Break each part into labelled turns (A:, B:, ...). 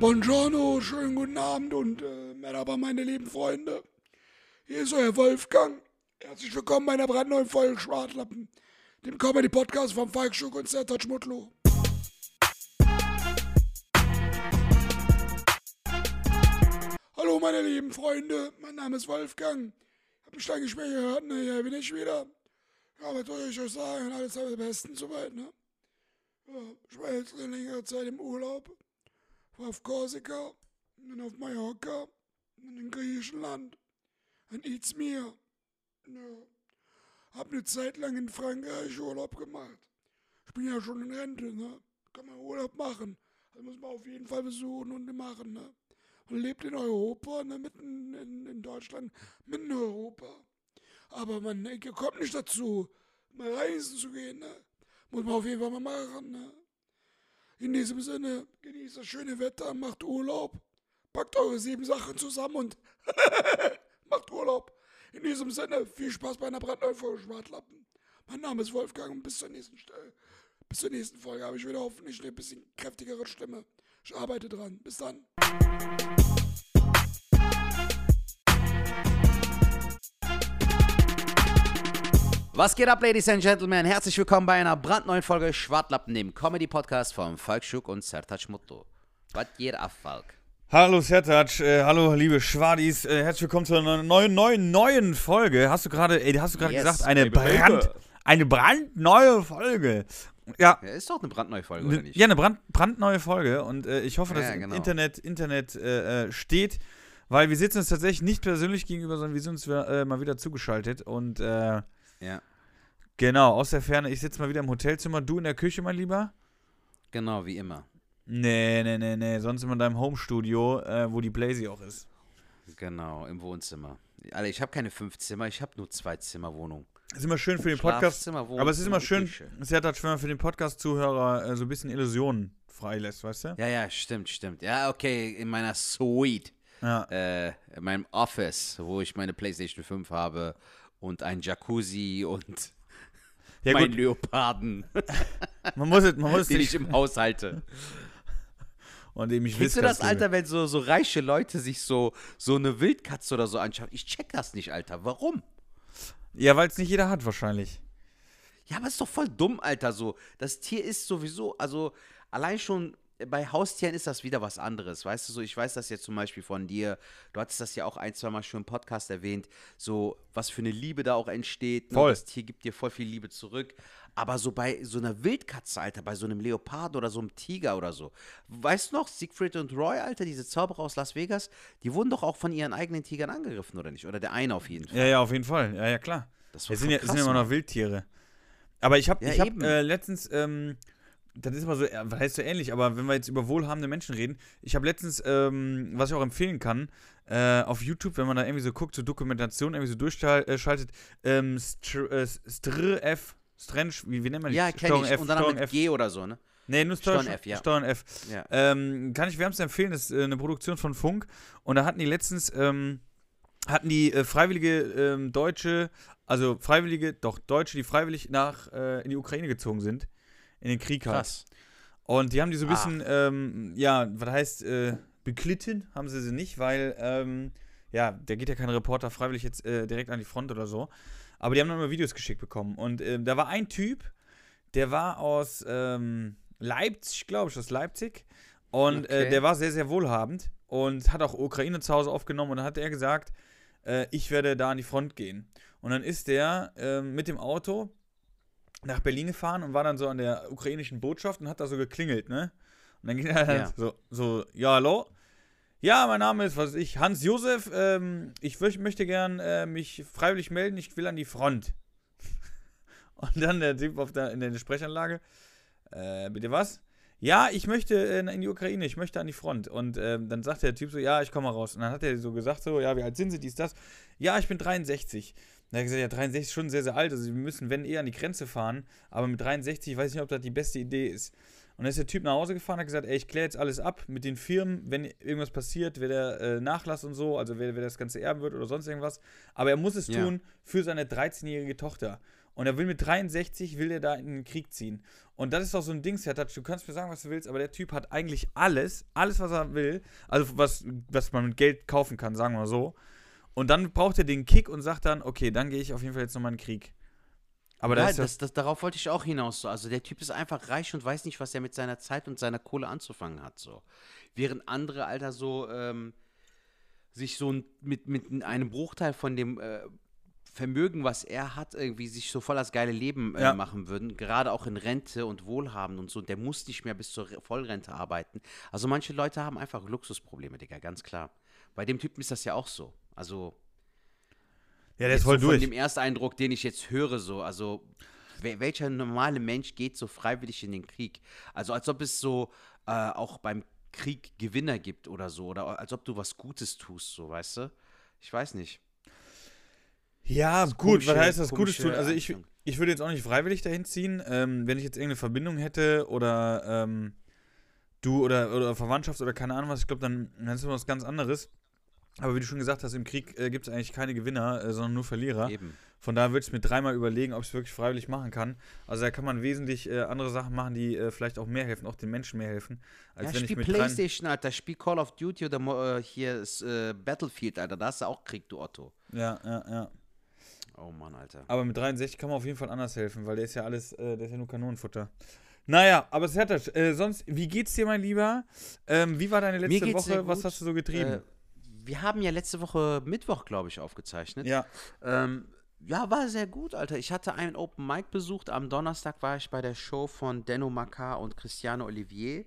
A: Buongiorno, schönen guten Abend und äh, Merhaba, meine lieben Freunde. Hier ist euer Wolfgang. Herzlich willkommen bei einer brandneuen Folge Schwartlappen, dem Comedy-Podcast von Falk Schuck und Sertac Mutlu. Hallo, meine lieben Freunde. Mein Name ist Wolfgang. Hab mich lange nicht mehr gehört, ne? Hier bin ich wieder. Ja, was soll ich euch sagen? Alles am besten soweit, ne? Ja, ich war jetzt eine längere Zeit im Urlaub. Auf Korsika, dann auf Mallorca, dann in Griechenland. Und it's mir. Ja. Hab eine Zeit lang in Frankreich Urlaub gemacht. Ich bin ja schon in Rente, ne? Kann man Urlaub machen. Das muss man auf jeden Fall besuchen und machen, ne? Man lebt in Europa, ne? Mitten in, in Deutschland, mitten in Europa. Aber man kommt nicht dazu, mal reisen zu gehen, ne? Muss man auf jeden Fall mal machen, ne? In diesem Sinne, genießt das schöne Wetter, macht Urlaub, packt eure sieben Sachen zusammen und macht Urlaub. In diesem Sinne, viel Spaß bei einer brandneuen Folge Schwartlappen. Mein Name ist Wolfgang und bis zur nächsten Stelle. Bis zur nächsten Folge habe ich wieder hoffentlich eine bisschen kräftigere Stimme. Ich arbeite dran. Bis dann.
B: Was geht ab, Ladies and Gentlemen? Herzlich willkommen bei einer brandneuen Folge Schwartlappen, dem Comedy-Podcast von Falk Schuck und Sertac Mutto. Was geht ab, Falk?
C: Hallo Sertac, äh, hallo liebe Schwadis, äh, herzlich willkommen zu einer neuen, neuen, neuen Folge. Hast du gerade, ey, hast du gerade
B: Yes,
C: gesagt, eine Brand, eine brandneue Folge. Ja,
B: Ja, ist doch eine brandneue Folge, oder nicht?
C: ja, eine brand, brandneue Folge und äh, ich hoffe, dass
B: Ja,
C: das
B: genau.
C: Internet, Internet äh, äh, steht, weil wir sitzen uns tatsächlich nicht persönlich gegenüber, sondern wir sind uns äh, mal wieder zugeschaltet und äh,
B: Ja,
C: genau, aus der Ferne, ich sitze mal wieder im Hotelzimmer, du in der Küche, mein Lieber?
B: genau, wie immer.
C: Nee, nee, nee, nee, sonst immer in deinem Homestudio, äh, wo die Blazy auch ist.
B: Genau, im Wohnzimmer. Alter, ich habe keine fünf Zimmer, ich habe nur zwei Zimmerwohnung.
C: Ist immer schön für den Podcast. Aber es ist immer schön,
B: Küche.
C: es hat halt, wenn man für den Podcast-Zuhörer äh, so ein bisschen Illusionen freilässt, weißt du?
B: Ja, ja, stimmt, stimmt. Ja, okay, in meiner Suite,
C: Ja.
B: äh, in meinem Office, wo ich meine Playstation 5 habe und ein Jacuzzi und
C: Ja,
B: meinen
C: gut,
B: Leoparden,
C: man muss es, man muss es
B: den
C: nicht,
B: ich im Haus halte.
C: und dem ich
B: Kennst du das, Alter, wenn so, so reiche Leute sich so, so eine Wildkatze oder so anschauen? Ich check das nicht, Alter. Warum?
C: Ja, weil es nicht jeder hat, wahrscheinlich.
B: Ja, aber ist doch voll dumm, Alter. So, das Tier ist sowieso, also allein schon bei Haustieren ist das wieder was anderes. Weißt du, so, ich weiß das jetzt zum Beispiel von dir. Du hattest das ja auch ein, zwei Mal schon im Podcast erwähnt. So, was für eine Liebe da auch entsteht. Ne?
C: Voll.
B: Das Tier gibt dir voll viel Liebe zurück. Aber so bei so einer Wildkatze, Alter, bei so einem Leopard oder so einem Tiger oder so. Weißt du noch, Siegfried und Roy, Alter, diese Zauberer aus Las Vegas, die wurden doch auch von ihren eigenen Tigern angegriffen, oder nicht? Oder der eine auf jeden Fall.
C: Ja, ja, auf jeden Fall. Ja, ja, klar.
B: Das war
C: Es sind ja, es
B: krass,
C: sind ja immer noch Wildtiere. Aber ich habe
B: Ja,
C: ich hab, äh, letztens, ähm, das ist immer so, äh, was heißt so ähnlich, aber wenn wir jetzt über wohlhabende Menschen reden, ich habe letztens, ähm, was ich auch empfehlen kann, äh, auf YouTube, wenn man da irgendwie so guckt, so Dokumentation irgendwie so durchschaltet, ähm, Str äh, Str F, Strange, wie, wie nennt man die?
B: Ja, kenn
C: Steuerung
B: ich.
C: F,
B: Und dann
C: Steuerung
B: mit
C: F.
B: G oder so, ne?
C: Nee, nur
B: Steuern F, ja.
C: Steuern F.
B: Ja.
C: Ähm, kann ich wärmstens empfehlen, das ist äh, eine Produktion von Funk. Und da hatten die letztens, ähm, hatten die äh, freiwillige ähm, Deutsche, also Freiwillige, doch Deutsche, die freiwillig nach äh, in die Ukraine gezogen sind, in den Krieg halt.
B: Krass.
C: Und die haben die so ein
B: Ah.
C: bisschen, ähm, ja, was heißt, äh, beklitten haben sie sie nicht, weil, ähm, ja, da geht ja kein Reporter freiwillig jetzt äh, direkt an die Front oder so. Aber die haben dann immer Videos geschickt bekommen. Und ähm, da war ein Typ, der war aus ähm, Leipzig, glaube ich, aus Leipzig. Und äh,
B: Okay.
C: der war sehr, sehr wohlhabend und hat auch Ukraine zu Hause aufgenommen. Und dann hat er gesagt, äh, ich werde da an die Front gehen. Und dann ist der ähm, mit dem Auto nach Berlin gefahren und war dann so an der ukrainischen Botschaft und hat da so geklingelt, ne? Und dann ging er halt
B: Ja.
C: so, so, ja, hallo? Ja, mein Name ist, was ich, Hans Josef. Ähm, ich wö- möchte gern äh, mich freiwillig melden, ich will an die Front. Und dann der Typ auf der, in der Sprechanlage, äh, bitte was? Ja, ich möchte äh, in die Ukraine, ich möchte an die Front. Und ähm, dann sagt der Typ so, ja, ich komme raus. Und dann hat er so gesagt, so, ja, wie alt sind Sie, dies, das? Ja, ich bin 63. Dann hat er gesagt, ja, 63 ist schon sehr, sehr alt. Also wir müssen, wenn, eher an die Grenze fahren. Aber mit 63, ich weiß nicht, ob das die beste Idee ist. Und dann ist der Typ nach Hause gefahren, hat gesagt, ey, ich kläre jetzt alles ab mit den Firmen, wenn irgendwas passiert, wer der äh, Nachlass und so, also wer, wer das Ganze erben wird oder sonst irgendwas. Aber er muss es
B: Ja.
C: tun für seine 13-jährige Tochter. Und er will mit 63, will er da in den Krieg ziehen. Und das ist doch so ein Ding, Sertac, du kannst mir sagen, was du willst, aber der Typ hat eigentlich alles, alles, was er will, also was, was man mit Geld kaufen kann, sagen wir mal so. Und dann braucht er den Kick und sagt dann, okay, dann gehe ich auf jeden Fall jetzt nochmal in den Krieg. Aber
B: ja,
C: das
B: das, das, darauf wollte ich auch hinaus. So. Also der Typ ist einfach reich und weiß nicht, was er mit seiner Zeit und seiner Kohle anzufangen hat. So. Während andere, Alter, so ähm, sich so mit, mit einem Bruchteil von dem äh, Vermögen, was er hat, irgendwie sich so voll das geile Leben äh,
C: Ja.
B: machen würden. Gerade auch in Rente und Wohlhaben und so. Der muss nicht mehr bis zur Re- Vollrente arbeiten. Also manche Leute haben einfach Luxusprobleme, Digga, ganz klar. Bei dem Typen ist das ja auch so. Also
C: ja, der ist voll
B: so
C: durch.
B: Von dem Ersteindruck, den ich jetzt höre, so, also wel- welcher normale Mensch geht so freiwillig in den Krieg? Also als ob es so äh, auch beim Krieg Gewinner gibt oder so, oder als ob du was Gutes tust, so, weißt du? Ich weiß nicht.
C: Ja, gut, was
B: komische-
C: heißt das Gutes tun? Also ich, ich würde jetzt auch nicht freiwillig dahin ziehen, ähm, wenn ich jetzt irgendeine Verbindung hätte oder ähm, du oder, oder Verwandtschaft oder keine Ahnung was, ich glaube, dann, dann ist es was ganz anderes. Aber wie du schon gesagt hast, im Krieg äh, gibt es eigentlich keine Gewinner, äh, sondern nur Verlierer.
B: Eben.
C: Von daher würde ich mir dreimal überlegen, ob ich es wirklich freiwillig machen kann. Also da kann man wesentlich äh, andere Sachen machen, die äh, vielleicht auch mehr helfen, auch den Menschen mehr helfen, als
B: Ja,
C: wenn ich
B: spiel
C: mit rein.
B: Playstation, Alter, spiel Call of Duty oder äh, hier ist äh, Battlefield, Alter, da hast du auch Krieg, du Otto.
C: Ja, ja, ja.
B: Oh Mann, Alter.
C: Aber mit 63 kann man auf jeden Fall anders helfen, weil der ist ja alles, äh, der ist ja nur Kanonenfutter. Naja, aber Sertac, äh, sonst, wie geht's dir, mein Lieber? Ähm, wie war deine letzte Woche? Was hast du so getrieben?
B: Äh, wir haben ja letzte Woche Mittwoch, glaube ich, aufgezeichnet.
C: ja,
B: Ähm, ja, war sehr gut, Alter. Ich hatte einen Open Mic besucht. Am Donnerstag war ich bei der Show von Denno Makar und Cristiano Olivier,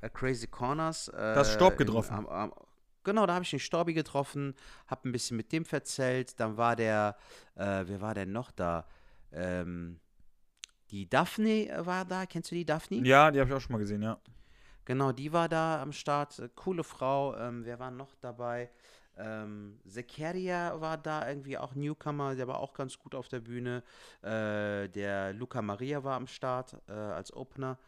B: äh, Crazy Corners. Äh,
C: Da hast Storb
B: in-
C: getroffen.
B: am- am- genau, da habe ich den Storbi getroffen, habe ein bisschen mit dem verzählt. Dann war der, äh, wer war denn noch da? Ähm, die Daphne war da. Kennst du die Daphne?
C: ja, die habe ich auch schon mal gesehen, ja.
B: Genau, die war da am Start. Äh, Coole Frau. Ähm, wer war noch dabei? Ähm, Zekaria war da irgendwie auch Newcomer, der war auch ganz gut auf der Bühne. Äh, der Luca Maria war am Start äh, als Opener.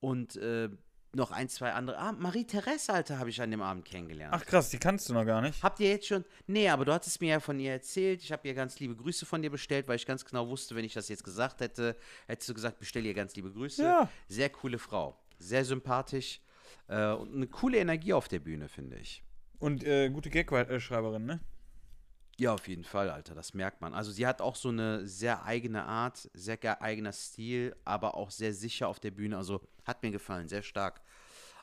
B: Und äh, noch ein, zwei andere. Ah, Marie-Therese, Alter, habe ich an dem Abend kennengelernt.
C: Ach krass, die kannst du noch gar nicht.
B: Habt ihr jetzt schon. Nee, aber du hattest mir ja von ihr erzählt. Ich habe ihr ganz liebe Grüße von dir bestellt, weil ich ganz genau wusste, wenn ich das jetzt gesagt hätte, hättest du gesagt, bestell ihr ganz liebe Grüße.
C: Ja.
B: Sehr coole Frau. Sehr sympathisch. Äh, und eine coole Energie auf der Bühne, finde ich.
C: Und äh, gute Gag-Schreiberin, ne?
B: Ja, auf jeden Fall, Alter, das merkt man. Also sie hat auch so eine sehr eigene Art, sehr ge- eigener Stil, aber auch sehr sicher auf der Bühne. Also hat mir gefallen, sehr stark.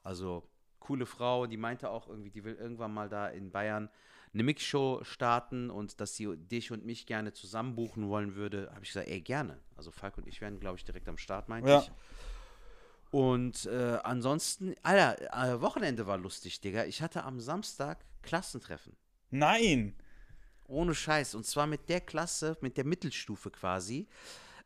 B: Also coole Frau, die meinte auch irgendwie, die will irgendwann mal da in Bayern eine Mixshow starten und dass sie dich und mich gerne zusammen buchen wollen würde. Habe ich gesagt, ey, gerne. Also Falk und ich werden, glaube ich, direkt am Start, meinte
C: Ja.
B: ich. Und äh, ansonsten, Alter, äh, Wochenende war lustig, Digga. Ich hatte am Samstag Klassentreffen.
C: Nein!
B: Ohne Scheiß. Und zwar mit der Klasse, mit der Mittelstufe quasi.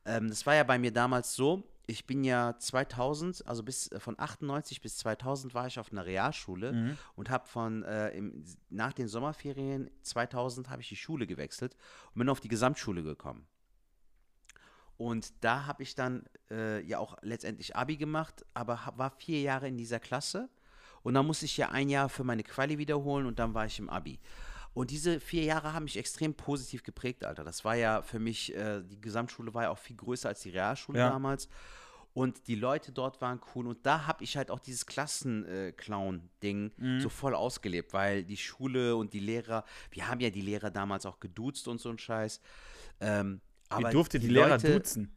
B: Ähm, das war ja bei mir damals so. Ich bin ja 2000, also bis äh, von 98 bis 2000 war ich auf einer Realschule
C: Mhm.
B: und habe von äh, im, nach den Sommerferien 2000 habe ich die Schule gewechselt und bin auf die Gesamtschule gekommen. Und da habe ich dann äh, ja auch letztendlich Abi gemacht, aber hab, war vier Jahre in dieser Klasse. Und dann musste ich ja ein Jahr für meine Quali wiederholen und dann war ich im Abi. Und diese vier Jahre haben mich extrem positiv geprägt, Alter. Das war ja für mich, äh, die Gesamtschule war ja auch viel größer als die Realschule
C: Ja.
B: damals. Und die Leute dort waren cool. Und da habe ich halt auch dieses Klassenclown-Ding
C: Mhm.
B: so voll ausgelebt, weil die Schule und die Lehrer, wir haben ja die Lehrer damals auch geduzt und so ein Scheiß. Ähm,
C: Wie
B: aber
C: durfte die, Lehrer
B: Leute-
C: duzen?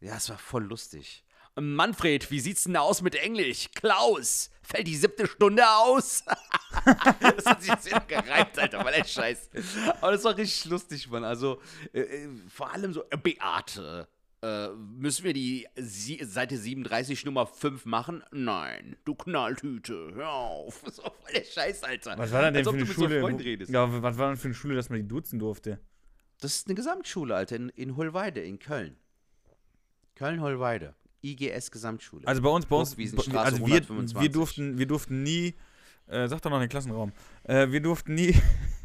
B: Ja, es war voll lustig. Manfred, wie sieht's denn aus mit Englisch? Klaus, fällt die siebte Stunde aus? das hat sich jetzt wieder gereimt, Alter, weil er scheiß. Aber das war richtig lustig, Mann. Also, äh, äh, vor allem so, äh, Beate, äh, müssen wir die Sie Seite 37 Nummer 5 machen? Nein, du Knalltüte, hör auf. Das war voll der Scheiß, Alter.
C: Was war denn denn
B: Als
C: für eine
B: so
C: Schule?
B: Redest.
C: Ja, was war denn für eine Schule, dass man die duzen durfte?
B: Das ist eine Gesamtschule, Alter, in, in Hohlweide, in Köln. Köln-Hohlweide. IGS Gesamtschule.
C: Also bei uns, bei uns, also wir,
B: 125.
C: wir durften, wir durften nie, äh, sag doch noch den Klassenraum, äh, wir durften nie,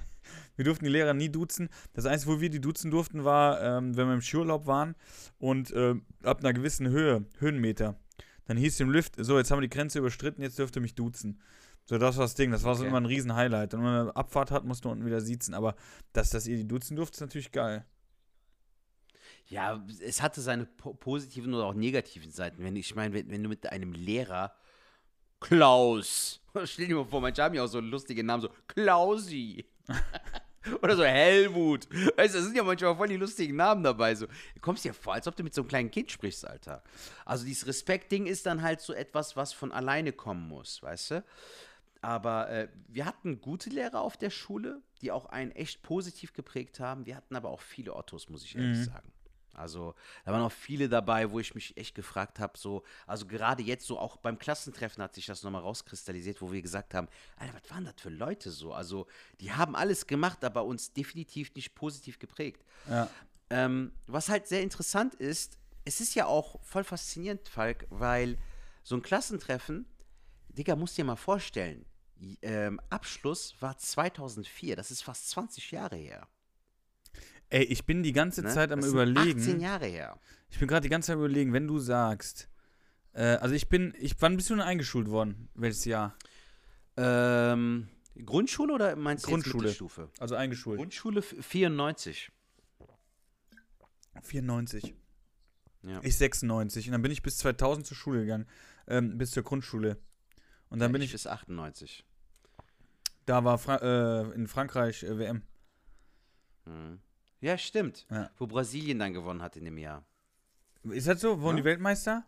C: wir durften die Lehrer nie duzen. Das Einzige, wo wir die duzen durften, war, ähm, wenn wir im Skiurlaub waren und äh, ab einer gewissen Höhe, Höhenmeter, dann hieß es im Lift, so, jetzt haben wir die Grenze überstritten, jetzt dürft ihr mich duzen. So, das war das Ding, das war so
B: Okay.
C: immer ein riesen Highlight. Und wenn man eine Abfahrt hat, musst du unten wieder siezen. Aber dass, dass ihr die duzen durftet, ist natürlich geil.
B: Ja, es hatte seine po positiven oder auch negativen Seiten. Wenn ich meine, wenn, wenn du mit einem Lehrer Klaus, stell dir mal vor, manche haben ja auch so lustige Namen, so Klausi. Oder so Helmut. Weißt du, da sind ja manchmal voll die lustigen Namen dabei. So. Du kommst dir vor, als ob du mit so einem kleinen Kind sprichst, Alter. Also dieses Respekt-Ding ist dann halt so etwas, was von alleine kommen muss, weißt du? Aber äh, wir hatten gute Lehrer auf der Schule, die auch einen echt positiv geprägt haben. Wir hatten aber auch viele Ottos, muss ich ehrlich sagen. Also da waren auch viele dabei, wo ich mich echt gefragt habe, so, also gerade jetzt so auch beim Klassentreffen hat sich das nochmal rauskristallisiert, wo wir gesagt haben, Alter, was waren das für Leute so? Also die haben alles gemacht, aber uns definitiv nicht positiv geprägt.
C: Ja.
B: Ähm, was halt sehr interessant ist, es ist ja auch voll faszinierend, Falk, weil so ein Klassentreffen, Digga, musst dir mal vorstellen, ähm, Abschluss war 2004, das ist fast 20 Jahre her.
C: Ey, ich bin die ganze
B: Ne?
C: Zeit am
B: das
C: überlegen.
B: 18 Jahre her.
C: Ich bin gerade die ganze Zeit am überlegen, wenn du sagst. Äh, also ich bin, ich, wann bist du denn eingeschult worden? Welches Jahr?
B: Ähm, Grundschule oder meinst du
C: Grundschule.
B: Mittelstufe?
C: Also eingeschult.
B: Grundschule f- 94.
C: 94.
B: Ja.
C: Ich 96. Und dann bin ich bis 2000 zur Schule gegangen. Ähm, bis zur Grundschule. Und dann bin ich,
B: bis 98.
C: da war Fra äh, in Frankreich äh, WM.
B: Mhm. Ja, stimmt.
C: Ja.
B: Wo Brasilien dann gewonnen hat in dem Jahr.
C: Ist das so? Wurden
B: Ja.
C: die Weltmeister?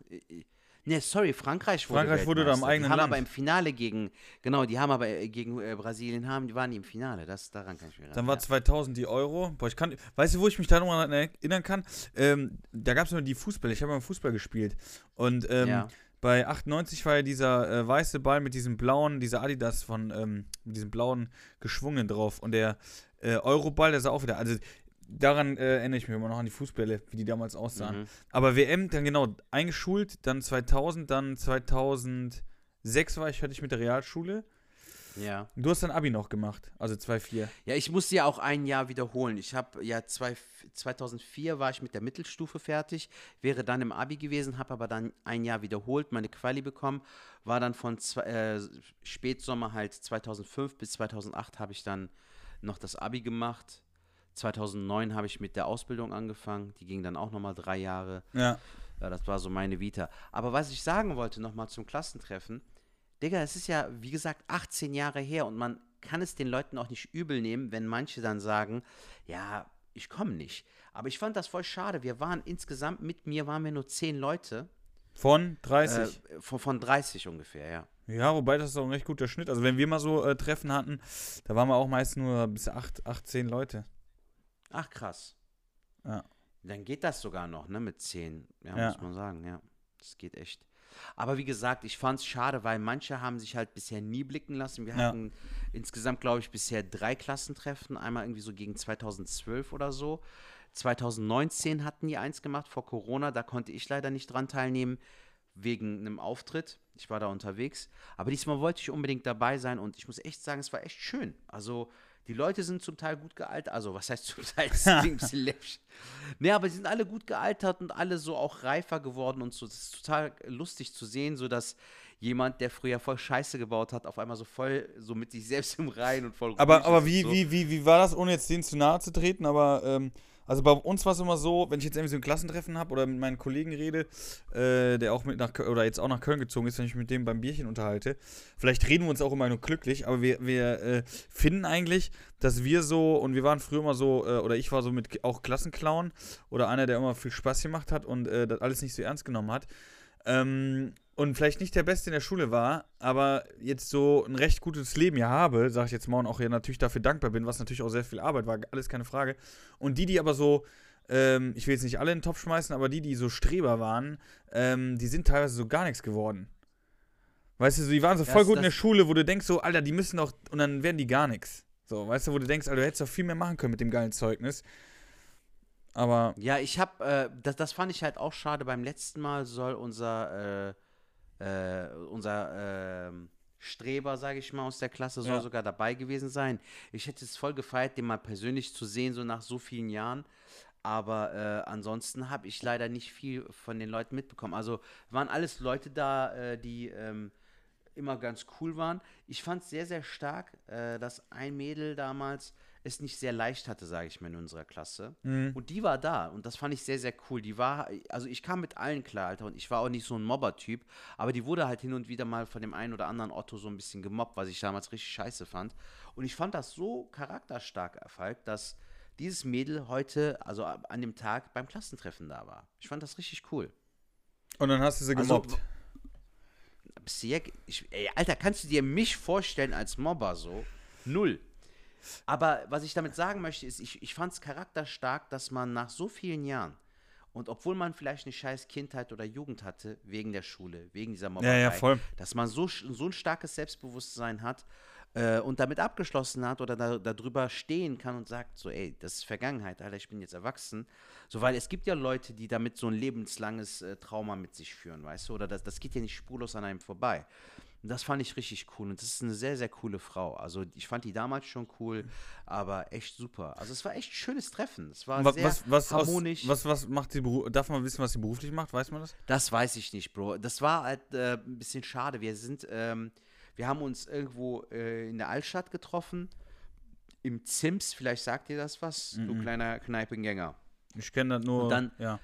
B: Ne, sorry, Frankreich wurde
C: Frankreich wurde da im eigenen
B: die haben
C: Land.
B: aber im Finale gegen, genau, die haben aber äh, gegen äh, Brasilien haben, die waren die im Finale. Das, daran kann ich mich
C: Dann war
B: erinnern.
C: 2000 die Euro. Boah, ich kann, weißt du, wo ich mich da noch mal erinnern kann? Ähm, da gab es immer die Fußball. Ich habe mal Fußball gespielt. Und ähm,
B: ja.
C: Bei 98 war ja dieser äh, weiße Ball mit diesem blauen, dieser Adidas von, ähm, mit diesem blauen geschwungen drauf. Und der äh, Euroball, der sah auch wieder, also daran äh, erinnere ich mich immer noch an die Fußbälle, wie die damals aussahen.
B: Mhm.
C: Aber WM, dann genau, eingeschult, dann 2000, dann 2006 war ich fertig mit der Realschule.
B: Ja.
C: Du hast dann Abi noch gemacht, also 2,4.
B: Ja, ich musste ja auch ein Jahr wiederholen. Ich habe ja zwei, 2004 war ich mit der Mittelstufe fertig, wäre dann im Abi gewesen, habe aber dann ein Jahr wiederholt, meine Quali bekommen, war dann von zwei, äh, Spätsommer halt 2005 bis 2008 habe ich dann noch das Abi gemacht. 2009 habe ich mit der Ausbildung angefangen, die ging dann auch nochmal drei Jahre.
C: Ja.
B: Ja, das war so meine Vita. Aber was ich sagen wollte nochmal zum Klassentreffen, Digga, es ist ja, wie gesagt, 18 Jahre her und man kann es den Leuten auch nicht übel nehmen, wenn manche dann sagen, ja, ich komme nicht. Aber ich fand das voll schade. Wir waren insgesamt, mit mir waren wir nur 10 Leute,
C: Von
B: äh,
C: 30.
B: von, von 30 ungefähr, ja.
C: Ja, wobei das ist auch ein recht guter Schnitt. Also wenn wir mal so äh, Treffen hatten, da waren wir auch meist nur bis 8, 8 10 Leute.
B: Ach, krass.
C: Ja.
B: Dann geht das sogar noch, ne, mit 10. Ja,
C: Ja.
B: muss man sagen, ja. Das geht echt. Aber wie gesagt, ich fand es schade, weil manche haben sich halt bisher nie blicken lassen. Wir
C: Ja.
B: hatten insgesamt, glaube ich, bisher drei Klassentreffen. Einmal irgendwie so gegen 2012 oder so. 2019 hatten die eins gemacht vor Corona. Da konnte ich leider nicht dran teilnehmen, wegen einem Auftritt. Ich war da unterwegs. Aber diesmal wollte ich unbedingt dabei sein und ich muss echt sagen, es war echt schön. Also, die Leute sind zum Teil gut gealtert. Also, was heißt zum Teil? Nee, aber sie sind alle gut gealtert und alle so auch reifer geworden und so. Das ist total lustig zu sehen, so dass jemand, der früher voll Scheiße gebaut hat, auf einmal so voll so mit sich selbst im Rein und voll
C: Aber, aber wie,
B: so.
C: wie, wie, wie war das, ohne jetzt denen zu nahe zu treten? Aber ähm, also bei uns war es immer so, wenn ich jetzt irgendwie so ein Klassentreffen habe oder mit meinen Kollegen rede, äh, der auch mit nach Kö- oder jetzt auch nach Köln gezogen ist, wenn ich mit dem beim Bierchen unterhalte, vielleicht reden wir uns auch immer nur glücklich, aber wir, wir äh, finden eigentlich, dass wir so, und wir waren früher immer so, äh, oder ich war so mit auch Klassenclown oder einer, der immer viel Spaß gemacht hat und äh, das alles nicht so ernst genommen hat. Ähm, und vielleicht nicht der Beste in der Schule war, aber jetzt so ein recht gutes Leben ja habe, sage ich jetzt mal, und auch ja natürlich dafür dankbar bin, was natürlich auch sehr viel Arbeit war, alles keine Frage. Und die, die aber so, ähm, ich will jetzt nicht alle in den Topf schmeißen, aber die, die so Streber waren, ähm, die sind teilweise so gar nichts geworden. Weißt du, so, die waren so voll
B: das-
C: gut in der Schule, wo du denkst so, Alter, die müssen doch, und dann werden die gar nichts. So, weißt du, wo du denkst, Alter, du hättest doch viel mehr machen können mit dem geilen Zeugnis. Aber,
B: Ja, ich habe, äh, das, das fand ich halt auch schade. Beim letzten Mal soll unser, äh, äh, unser ähm, Streber, sage ich mal, aus der Klasse, soll
C: Ja.
B: sogar dabei gewesen sein. Ich hätte es voll gefeiert, den mal persönlich zu sehen, so nach so vielen Jahren. Aber äh, ansonsten habe ich leider nicht viel von den Leuten mitbekommen. Also waren alles Leute da, äh, die ähm, immer ganz cool waren. Ich fand es sehr, sehr stark, äh, dass ein Mädel damals es nicht sehr leicht hatte, sage ich mal, in unserer Klasse.
C: Mhm.
B: Und die war da und das fand ich sehr, sehr cool. Die war, also ich kam mit allen klar, Alter, und ich war auch nicht so ein Mobber-Typ, aber die wurde halt hin und wieder mal von dem einen oder anderen Otto so ein bisschen gemobbt, was ich damals richtig scheiße fand. Und ich fand das so charakterstark, Erfolg, dass dieses Mädel heute, also an dem Tag beim Klassentreffen da war. Ich fand das richtig cool.
C: Und dann hast du sie
B: Also,
C: gemobbt.
B: Ja- ich, ey, Alter, kannst du dir mich vorstellen als Mobber so? Null. Aber was ich damit sagen möchte, ist, ich, ich fand es charakterstark, dass man nach so vielen Jahren und obwohl man vielleicht eine scheiß Kindheit oder Jugend hatte, wegen der Schule, wegen dieser Mobberei,
C: ja, voll.
B: dass man so, so ein starkes Selbstbewusstsein hat äh, und damit abgeschlossen hat oder da, darüber stehen kann und sagt so, ey, das ist Vergangenheit, Alter, ich bin jetzt erwachsen. So, weil es gibt ja Leute, die damit so ein lebenslanges äh, Trauma mit sich führen, weißt du, oder das, das geht ja nicht spurlos an einem vorbei. Und das fand ich richtig cool und das ist eine sehr, sehr coole Frau. Also ich fand die damals schon cool, aber echt super. Also es war echt ein schönes Treffen. Es war
C: Was,
B: sehr
C: was, was, aus,
B: harmonisch.
C: was, was macht sie beru- Darf man wissen, was sie beruflich macht? Weiß man das?
B: Das weiß ich nicht, Bro. Das war halt äh, ein bisschen schade. Wir sind, ähm, wir haben uns irgendwo äh, in der Altstadt getroffen. Im Zims, vielleicht sagt dir das was, du kleiner Kneipengänger.
C: Ich kenne das nur.
B: Und dann-
C: ja.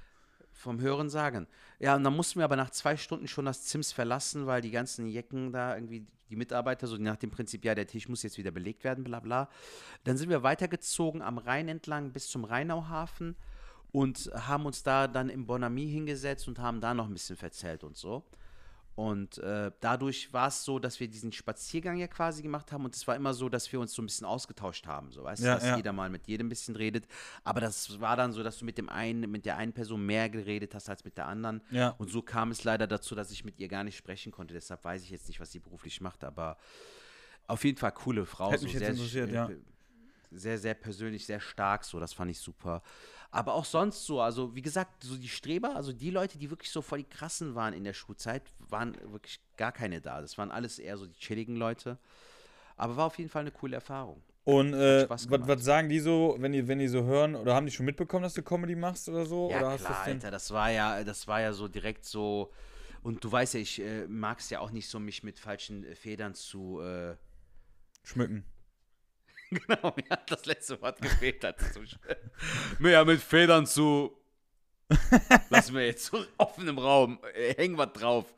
B: Vom Hören sagen. Ja, und dann mussten wir aber nach zwei Stunden schon das Zims verlassen, weil die ganzen Jecken da irgendwie, die Mitarbeiter, so nach dem Prinzip, ja, der Tisch muss jetzt wieder belegt werden, bla bla. Dann sind wir weitergezogen am Rhein entlang bis zum Rheinauhafen und haben uns da dann im Bonami hingesetzt und haben da noch ein bisschen verzählt und so. Und äh, dadurch war es so, dass wir diesen Spaziergang ja quasi gemacht haben und es war immer so, dass wir uns so ein bisschen ausgetauscht haben, so weißt
C: Ja,
B: du, dass
C: ja.
B: jeder mal mit jedem ein bisschen redet. Aber das war dann so, dass du mit dem einen, mit der einen Person mehr geredet hast als mit der anderen.
C: Ja.
B: Und so kam es leider dazu, dass ich mit ihr gar nicht sprechen konnte. Deshalb weiß ich jetzt nicht, was sie beruflich macht, aber auf jeden Fall coole Frau.
C: Hätte
B: so
C: mich jetzt interessiert, ja.
B: Sehr, sehr persönlich, sehr stark, so, das fand ich super. Aber auch sonst so, also wie gesagt, so die Streber, also die Leute, die wirklich so voll die krassen waren in der Schulzeit, waren wirklich gar keine da. Das waren alles eher so die chilligen Leute. Aber war auf jeden Fall eine coole Erfahrung.
C: Und äh, was, sagen die so, wenn die, wenn die so hören, oder haben die schon mitbekommen, dass du Comedy machst oder so?
B: Ja,
C: oder hast
B: klar? Alter, das war ja, das war ja so direkt so. Und du weißt ja, ich äh, mag es ja auch nicht so, mich mit falschen äh, Federn zu. Äh,
C: Schmücken.
B: genau, mir hat das letzte Wort gefehlt. Mehr mit Federn zu. Lassen wir jetzt so offen im Raum. Äh, hängen wir drauf.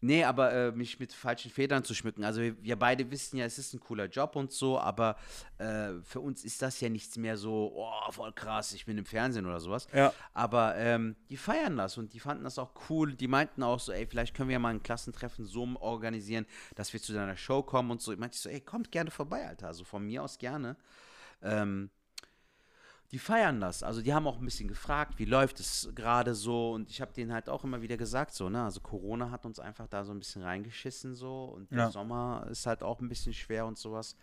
B: Nee, aber äh, mich mit falschen Federn zu schmücken. Also wir, wir beide wissen ja, es ist ein cooler Job und so, aber äh, für uns ist das ja nichts mehr so, oh, voll krass, ich bin im Fernsehen oder sowas.
C: Ja.
B: Aber ähm, die feiern das und die fanden das auch cool. Die meinten auch so, ey, vielleicht können wir ja mal ein Klassentreffen so organisieren, dass wir zu deiner Show kommen und so. Ich meinte so, ey, kommt gerne vorbei, Alter. Also von mir aus gerne. Ähm, die feiern das. Also die haben auch ein bisschen gefragt, wie läuft es gerade so. Und ich habe denen halt auch immer wieder gesagt, so, ne, also Corona hat uns einfach da so ein bisschen reingeschissen so. Und der
C: Ja.
B: Sommer ist halt auch ein bisschen schwer und sowas.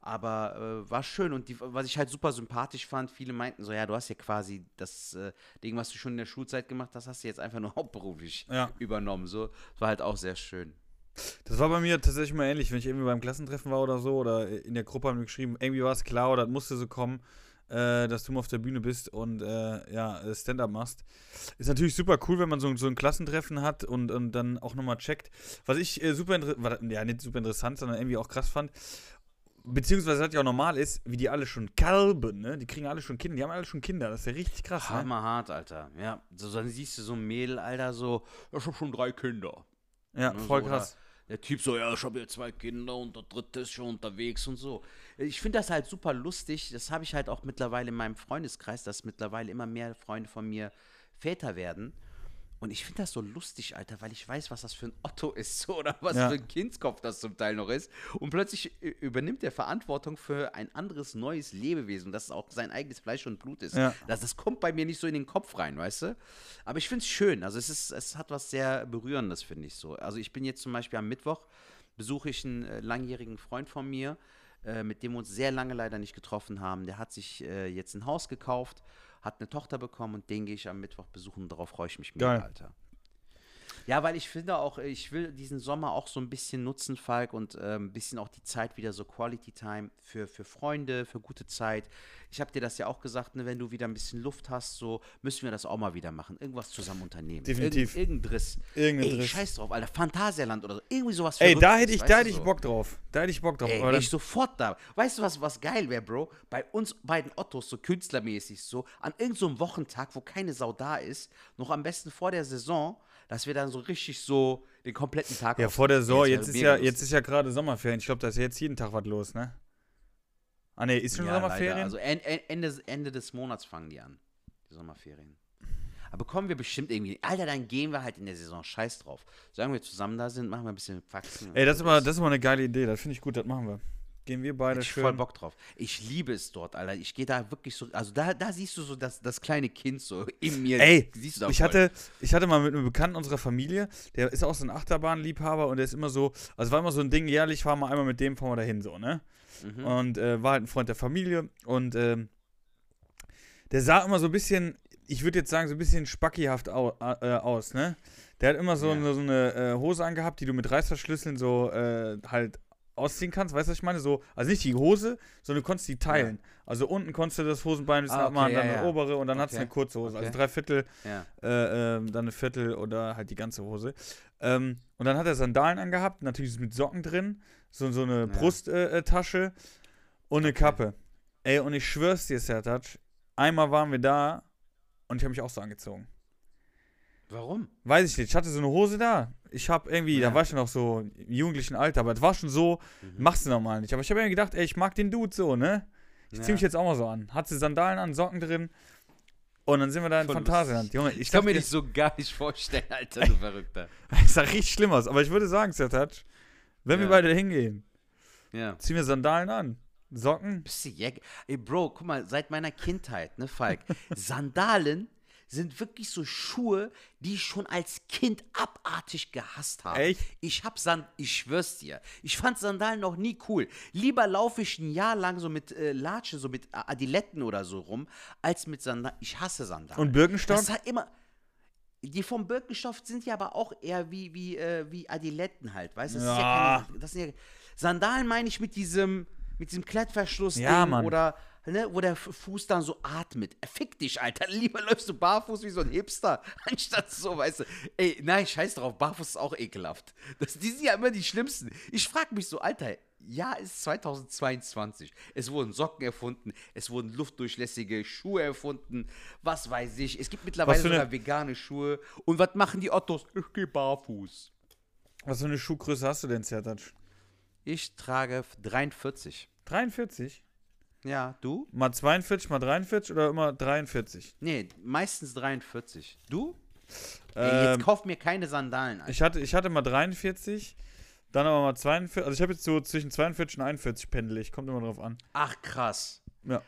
B: Aber äh, war schön und die, was ich halt super sympathisch fand, viele meinten so, ja, du hast ja quasi das äh, Ding, was du schon in der Schulzeit gemacht hast, hast du jetzt einfach nur hauptberuflich
C: Ja.
B: übernommen. So, das war halt auch sehr schön.
C: Das war bei mir tatsächlich mal ähnlich, wenn ich irgendwie beim Klassentreffen war oder so, oder in der Gruppe haben wir geschrieben, irgendwie war es klar oder das musste so kommen, äh, dass du mal auf der Bühne bist und äh, ja, äh, Stand-up machst. Ist natürlich super cool, wenn man so, so ein Klassentreffen hat und, und dann auch nochmal checkt. Was ich äh, super interessant, ja, nicht super interessant, sondern irgendwie auch krass fand, beziehungsweise was ja auch normal ist, wie die alle schon kalben, ne? Die kriegen alle schon Kinder, die haben alle schon Kinder, das ist ja richtig krass, ne?
B: Hammerhart, Alter. Ja, so, dann siehst du so ein Mädel, Alter, so, ich hab schon drei Kinder.
C: Ja,
B: Ne,
C: voll
B: so,
C: krass.
B: Oder der Typ so, ja, ich habe jetzt zwei Kinder und der dritte ist schon unterwegs und so. Ich finde das halt super lustig. Das habe ich halt auch mittlerweile in meinem Freundeskreis, dass mittlerweile immer mehr Freunde von mir Väter werden. Und ich finde das so lustig, Alter, weil ich weiß, was das für ein Otto ist, so, oder was
C: Ja.
B: für ein Kindskopf das zum Teil noch ist. Und plötzlich ü- übernimmt er Verantwortung für ein anderes, neues Lebewesen, das auch sein eigenes Fleisch und Blut ist.
C: Ja.
B: Das, das kommt bei mir nicht so in den Kopf rein, weißt du? Aber ich finde es schön. Also es ist, es hat was sehr Berührendes, finde ich so. Also ich bin jetzt zum Beispiel am Mittwoch, besuche ich einen äh, langjährigen Freund von mir, äh, mit dem wir uns sehr lange leider nicht getroffen haben. Der hat sich äh, jetzt ein Haus gekauft, hat eine Tochter bekommen und den gehe ich am Mittwoch besuchen. Darauf freue ich mich mega,
C: Geil.
B: Alter. Ja, weil ich finde auch, ich will diesen Sommer auch so ein bisschen nutzen, Falk, und äh, ein bisschen auch die Zeit wieder so Quality Time für, für Freunde, für gute Zeit. Ich habe dir das ja auch gesagt, ne, wenn du wieder ein bisschen Luft hast, so müssen wir das auch mal wieder machen. Irgendwas zusammen unternehmen.
C: Definitiv.
B: Irgend, irgendein Driss.
C: Irgendein
B: Ey,
C: Driss.
B: scheiß drauf, Alter. Phantasialand oder so. Irgendwie sowas
C: Ey, da hätte ich, da hätte ich
B: so.
C: Bock drauf. Da hätte ich Bock drauf.
B: Ey,
C: dann-
B: ich sofort da. Weißt du, was, was geil wäre, Bro? Bei uns beiden Ottos, so künstlermäßig, so an irgendeinem so einem Wochentag, wo keine Sau da ist, noch am besten vor der Saison, dass wir dann so richtig so den kompletten Tag
C: ja,
B: auf-
C: vor der Saison, jetzt
B: wäre
C: ist ja, jetzt ist ja gerade Sommerferien. Ich glaube, da ist jetzt jeden Tag was los, ne? Ah, ne, ist schon
B: ja,
C: Sommerferien?
B: Leider. Also en, en, Ende, Ende des Monats fangen die an, die Sommerferien. Aber kommen wir bestimmt irgendwie. Alter, dann gehen wir halt in der Saison. Scheiß drauf. Solange wir zusammen da sind, machen wir ein bisschen Faxen.
C: Ey, das ist, immer, das ist immer eine geile Idee. Das finde ich gut, das machen wir. Gehen wir beide
B: ich
C: schön.
B: voll Bock drauf. Ich liebe es dort, Alter. Ich gehe da wirklich so, also da, da siehst du so das, das kleine Kind so in mir.
C: Ey,
B: siehst du da
C: ich
B: voll.
C: hatte, ich hatte mal mit einem Bekannten unserer Familie, der ist auch so ein Achterbahnliebhaber und der ist immer so, also war immer so ein Ding, jährlich fahren wir einmal mit dem, fahren wir dahin so, ne?
B: Mhm.
C: Und äh, war halt ein Freund der Familie und ähm, der sah immer so ein bisschen, ich würde jetzt sagen, so ein bisschen spackihaft au, äh, aus, ne? Der hat immer so,
B: Ja.
C: eine, so eine äh, Hose angehabt, die du mit Reißverschlüsseln so äh, halt ausziehen kannst, weißt du, was ich meine? So, also nicht die Hose, sondern du konntest die teilen. Also unten konntest du das Hosenbein ein bisschen
B: Ah, okay,
C: abmachen,
B: ja,
C: dann
B: ja.
C: eine obere und dann hast du
B: Okay.
C: eine kurze Hose. Also
B: Okay.
C: drei Viertel
B: ja.
C: äh, ähm, dann eine Viertel oder halt die ganze Hose. Ähm, und dann hat er Sandalen angehabt, natürlich mit Socken drin, so, so eine
B: Ja.
C: Brusttasche äh, Tasche und eine Kappe. Ey, und ich schwör's dir, Sertac, einmal waren wir da und ich habe mich auch so angezogen.
B: Warum?
C: Weiß ich nicht, ich hatte so eine Hose da. Ich habe irgendwie,
B: Ja.
C: da war ich noch so im jugendlichen Alter, aber es war schon so,
B: Mhm.
C: machst du normal nicht. Aber ich habe mir gedacht, ey, ich mag den Dude so, ne? Ich zieh mich jetzt auch mal so an. Hat sie Sandalen an, Socken drin und dann sind wir da in
B: Voll
C: Phantasialand. Junge, ich,
B: Ich kann
C: dachte,
B: mir das so gar nicht vorstellen, Alter, du Verrückter.
C: Es sah richtig schlimm aus, aber ich würde sagen, Sertac, wenn wir
B: Ja.
C: beide hingehen,
B: Ja.
C: ziehen wir Sandalen an. Socken.
B: Bist du? Ey, Bro, guck mal, seit meiner Kindheit, ne, Falk, Sandalen sind wirklich so Schuhe, die ich schon als Kind abartig gehasst habe.
C: Echt?
B: Ich hab Sand, ich schwör's dir, ich fand Sandalen noch nie cool. Lieber laufe ich ein Jahr lang so mit äh, Latschen, so mit Adiletten oder so rum, als mit Sandalen. Ich hasse Sandalen.
C: Und Birkenstock?
B: Das hat immer. Die vom Birkenstoff sind ja aber auch eher wie, wie, äh, wie Adiletten halt, weißt du? Das, ist ja
C: Ja.
B: keine, das sind ja Sandalen meine ich mit diesem, mit diesem Klettverschluss
C: Ja, Mann.
B: oder ne, wo der Fuß dann so atmet. Fick dich, Alter. Lieber läufst du barfuß wie so ein Hipster, anstatt so, weißt du. Ey, nein, scheiß drauf, barfuß ist auch ekelhaft. Das, die sind ja immer die schlimmsten. Ich frag mich so, Alter, ja, es ist 2022. Es wurden Socken erfunden, es wurden luftdurchlässige Schuhe erfunden, was weiß ich. Es gibt mittlerweile
C: eine-
B: sogar vegane Schuhe. Und was machen die Ottos? Ich geh barfuß.
C: Was für eine Schuhgröße hast du denn, Sertac?
B: Ich trage 43.
C: 43?
B: Ja, du?
C: Mal 42, mal 43 oder immer 43?
B: Nee, meistens 43. Du? Ey,
C: Ähm,
B: jetzt kauf mir keine Sandalen ein.
C: ich, hatte, ich hatte mal 43, dann aber mal 42. Also ich habe jetzt so zwischen 42 und 41 pendel ich. Kommt immer drauf an.
B: Ach, krass.
C: Ja.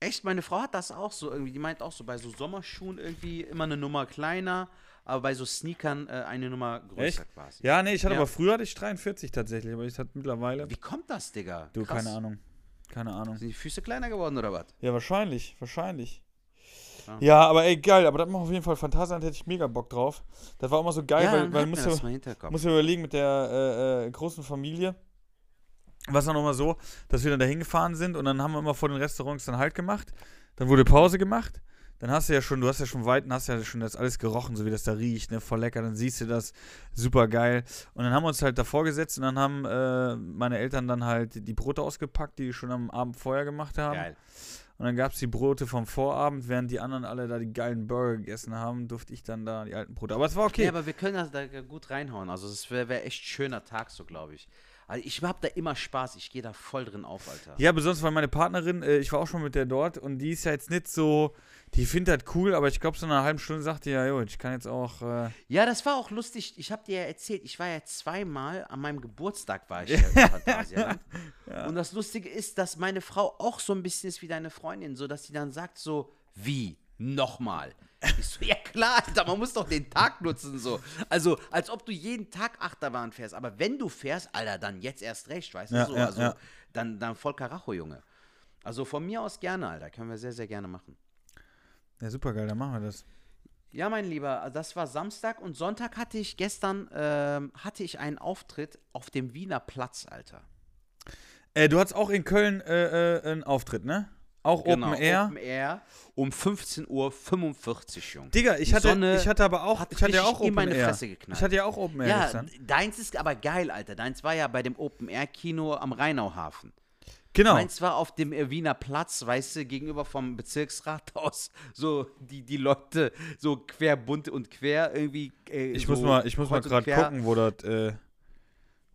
B: Echt, meine Frau hat das auch so irgendwie. Die meint auch so, bei so Sommerschuhen irgendwie immer eine Nummer kleiner, aber bei so Sneakern äh, eine Nummer größer
C: Echt?
B: quasi.
C: Ja, nee, ich hatte
B: Ja.
C: aber früher hatte ich 43 tatsächlich, aber ich hatte mittlerweile.
B: Wie kommt das, Digga?
C: Du,
B: Krass.
C: keine Ahnung. Keine Ahnung.
B: Sind die Füße kleiner geworden oder was?
C: Ja, wahrscheinlich, wahrscheinlich.
B: Ja.
C: Ja, aber ey, geil, aber das macht auf jeden Fall Phantasialand, hätte ich mega Bock drauf. Das war immer so geil, weil,
B: dann
C: weil
B: halt
C: muss ja, muss ja überlegen mit der äh, äh, großen Familie. War es dann nochmal so, dass wir dann da hingefahren sind und dann haben wir immer vor den Restaurants dann Halt gemacht. Dann wurde Pause gemacht. Dann hast du ja schon, du hast ja schon weit, hast ja schon das alles gerochen, so wie das da riecht, ne, voll lecker. Dann siehst du das, super geil. Und dann haben wir uns halt davor gesetzt und dann haben äh, meine Eltern dann halt die Brote ausgepackt, die die schon am Abend vorher gemacht haben.
B: Geil.
C: Und dann gab es die Brote vom Vorabend, während die anderen alle da die geilen Burger gegessen haben, durfte ich dann da die alten Brote. Aber es war okay.
B: Ja, aber wir können das da gut reinhauen. Also es wäre wär echt schöner Tag so, glaube ich. Also ich hab da immer Spaß. Ich gehe da voll drin auf, Alter.
C: Ja, besonders weil meine Partnerin, äh, ich war auch schon mit der dort und die ist ja jetzt nicht so, die findet das cool, aber ich glaube, so nach einer halben Stunde sagt die, ja, jo, ich kann jetzt auch, äh,
B: Ja, das war auch lustig. Ich habe dir ja erzählt, ich war ja zweimal an meinem Geburtstag war ich ja im Phantasialand. Und das Lustige ist, dass meine Frau auch so ein bisschen ist wie deine Freundin, so dass sie dann sagt so, wie? Nochmal. Ich so, ja klar, Alter, man muss doch den Tag nutzen so. Also, als ob du jeden Tag Achterbahn fährst. Aber wenn du fährst, Alter, dann jetzt erst recht, weißt
C: Ja,
B: du so.
C: ja,
B: also,
C: ja.
B: dann, dann voll Karacho, Junge. Also von mir aus gerne, Alter. Können wir sehr, sehr gerne machen.
C: ja, super geil, dann machen wir das.
B: Ja, mein Lieber, das war Samstag und Sonntag hatte ich gestern ähm, hatte ich einen Auftritt auf dem Wiener Platz, Alter.
C: Äh, du hattest auch in Köln äh, äh, einen Auftritt, ne? Auch
B: Genau,
C: Open Air.
B: Open Air um 15.45 Uhr, Jung.
C: Digga, ich hatte,
B: Sonne
C: ich hatte aber auch, ich hatte ja auch Open
B: meine
C: Air.
B: Fresse geknallt.
C: Ich hatte ja auch Open Air
B: Ja,
C: gestern.
B: deins ist aber geil, Alter. Deins war ja bei dem Open Air Kino am Rheinauhafen.
C: Genau.
B: Meins war auf dem Wiener Platz, weißt du, gegenüber vom Bezirksrathaus. So die, die Leute so quer bunt und quer irgendwie. Äh,
C: Ich
B: so
C: muss mal, ich muss mal gerade gucken, wo das, äh,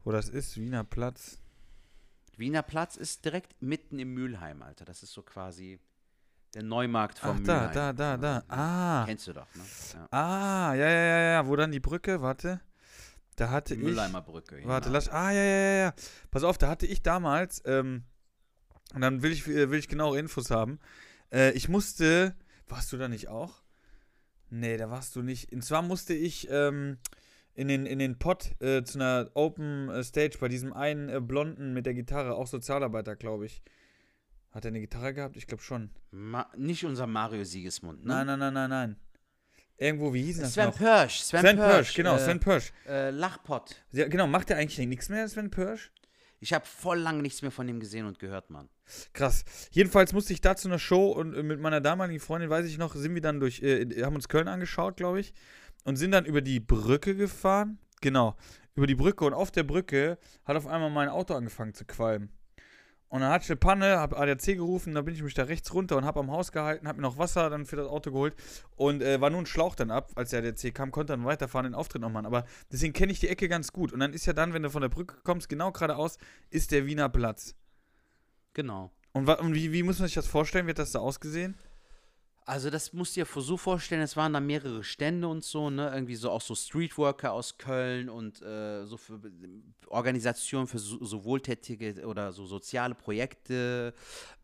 C: wo das ist. Wiener Platz.
B: Wiener Platz ist direkt mitten im Mülheim, Alter. Das ist so quasi der Neumarkt vom
C: Ach, da,
B: Mülheim.
C: da, da, da. Ah.
B: Kennst du doch, ne? Ja.
C: Ah, ja, ja, ja, ja. Wo dann die Brücke? Warte. Da hatte
B: Die
C: ich.
B: Mülheimer Brücke.
C: Warte,
B: genau.
C: lass. Ah, ja, ja, ja, ja. Pass auf, da hatte ich damals, ähm, und dann will ich, äh, will ich genauere Infos haben. Äh, ich musste. Warst du da nicht auch? Nee, da warst du nicht. Und zwar musste ich ähm, in den, in den Pott äh, zu einer Open äh, Stage bei diesem einen äh, Blonden mit der Gitarre, auch Sozialarbeiter, glaube ich. Hat er eine Gitarre gehabt? Ich glaube schon.
B: Ma nicht unser Mario Siegesmund, ne?
C: Nein, nein, nein, nein, nein. Irgendwo, wie hieß das
B: Sven
C: noch?
B: Pörsch. Sven,
C: Sven
B: Pörsch,
C: Pörsch, genau,
B: äh,
C: Sven Pörsch.
B: Äh, Lachpott.
C: Ja, genau, macht er eigentlich nichts mehr, Sven Pörsch?
B: Ich habe voll lange nichts mehr von ihm gesehen und gehört, Mann.
C: Krass. Jedenfalls musste ich da zu einer Show und äh, mit meiner damaligen Freundin, weiß ich noch, sind wir dann durch, äh, haben uns Köln angeschaut, glaube ich, und sind dann über die Brücke gefahren. Genau, über die Brücke und auf der Brücke hat auf einmal mein Auto angefangen zu qualmen. Und dann hatte ich eine Panne, habe ADAC gerufen, dann bin ich mich da rechts runter und habe am Haus gehalten, habe mir noch Wasser dann für das Auto geholt und äh, war nur ein Schlauch dann ab, als der ADAC kam, konnte dann weiterfahren, den Auftritt noch machen. Aber deswegen kenne ich die Ecke ganz gut. Und dann ist ja dann, wenn du von der Brücke kommst, genau geradeaus, ist der Wiener Platz.
B: Genau.
C: Und, und wie, wie muss man sich das vorstellen? Wird das da ausgesehen?
B: Also das musst du dir so vorstellen, es waren da mehrere Stände und so, ne? Irgendwie so auch so Streetworker aus Köln und äh, so für Organisationen für so, so wohltätige oder so soziale Projekte.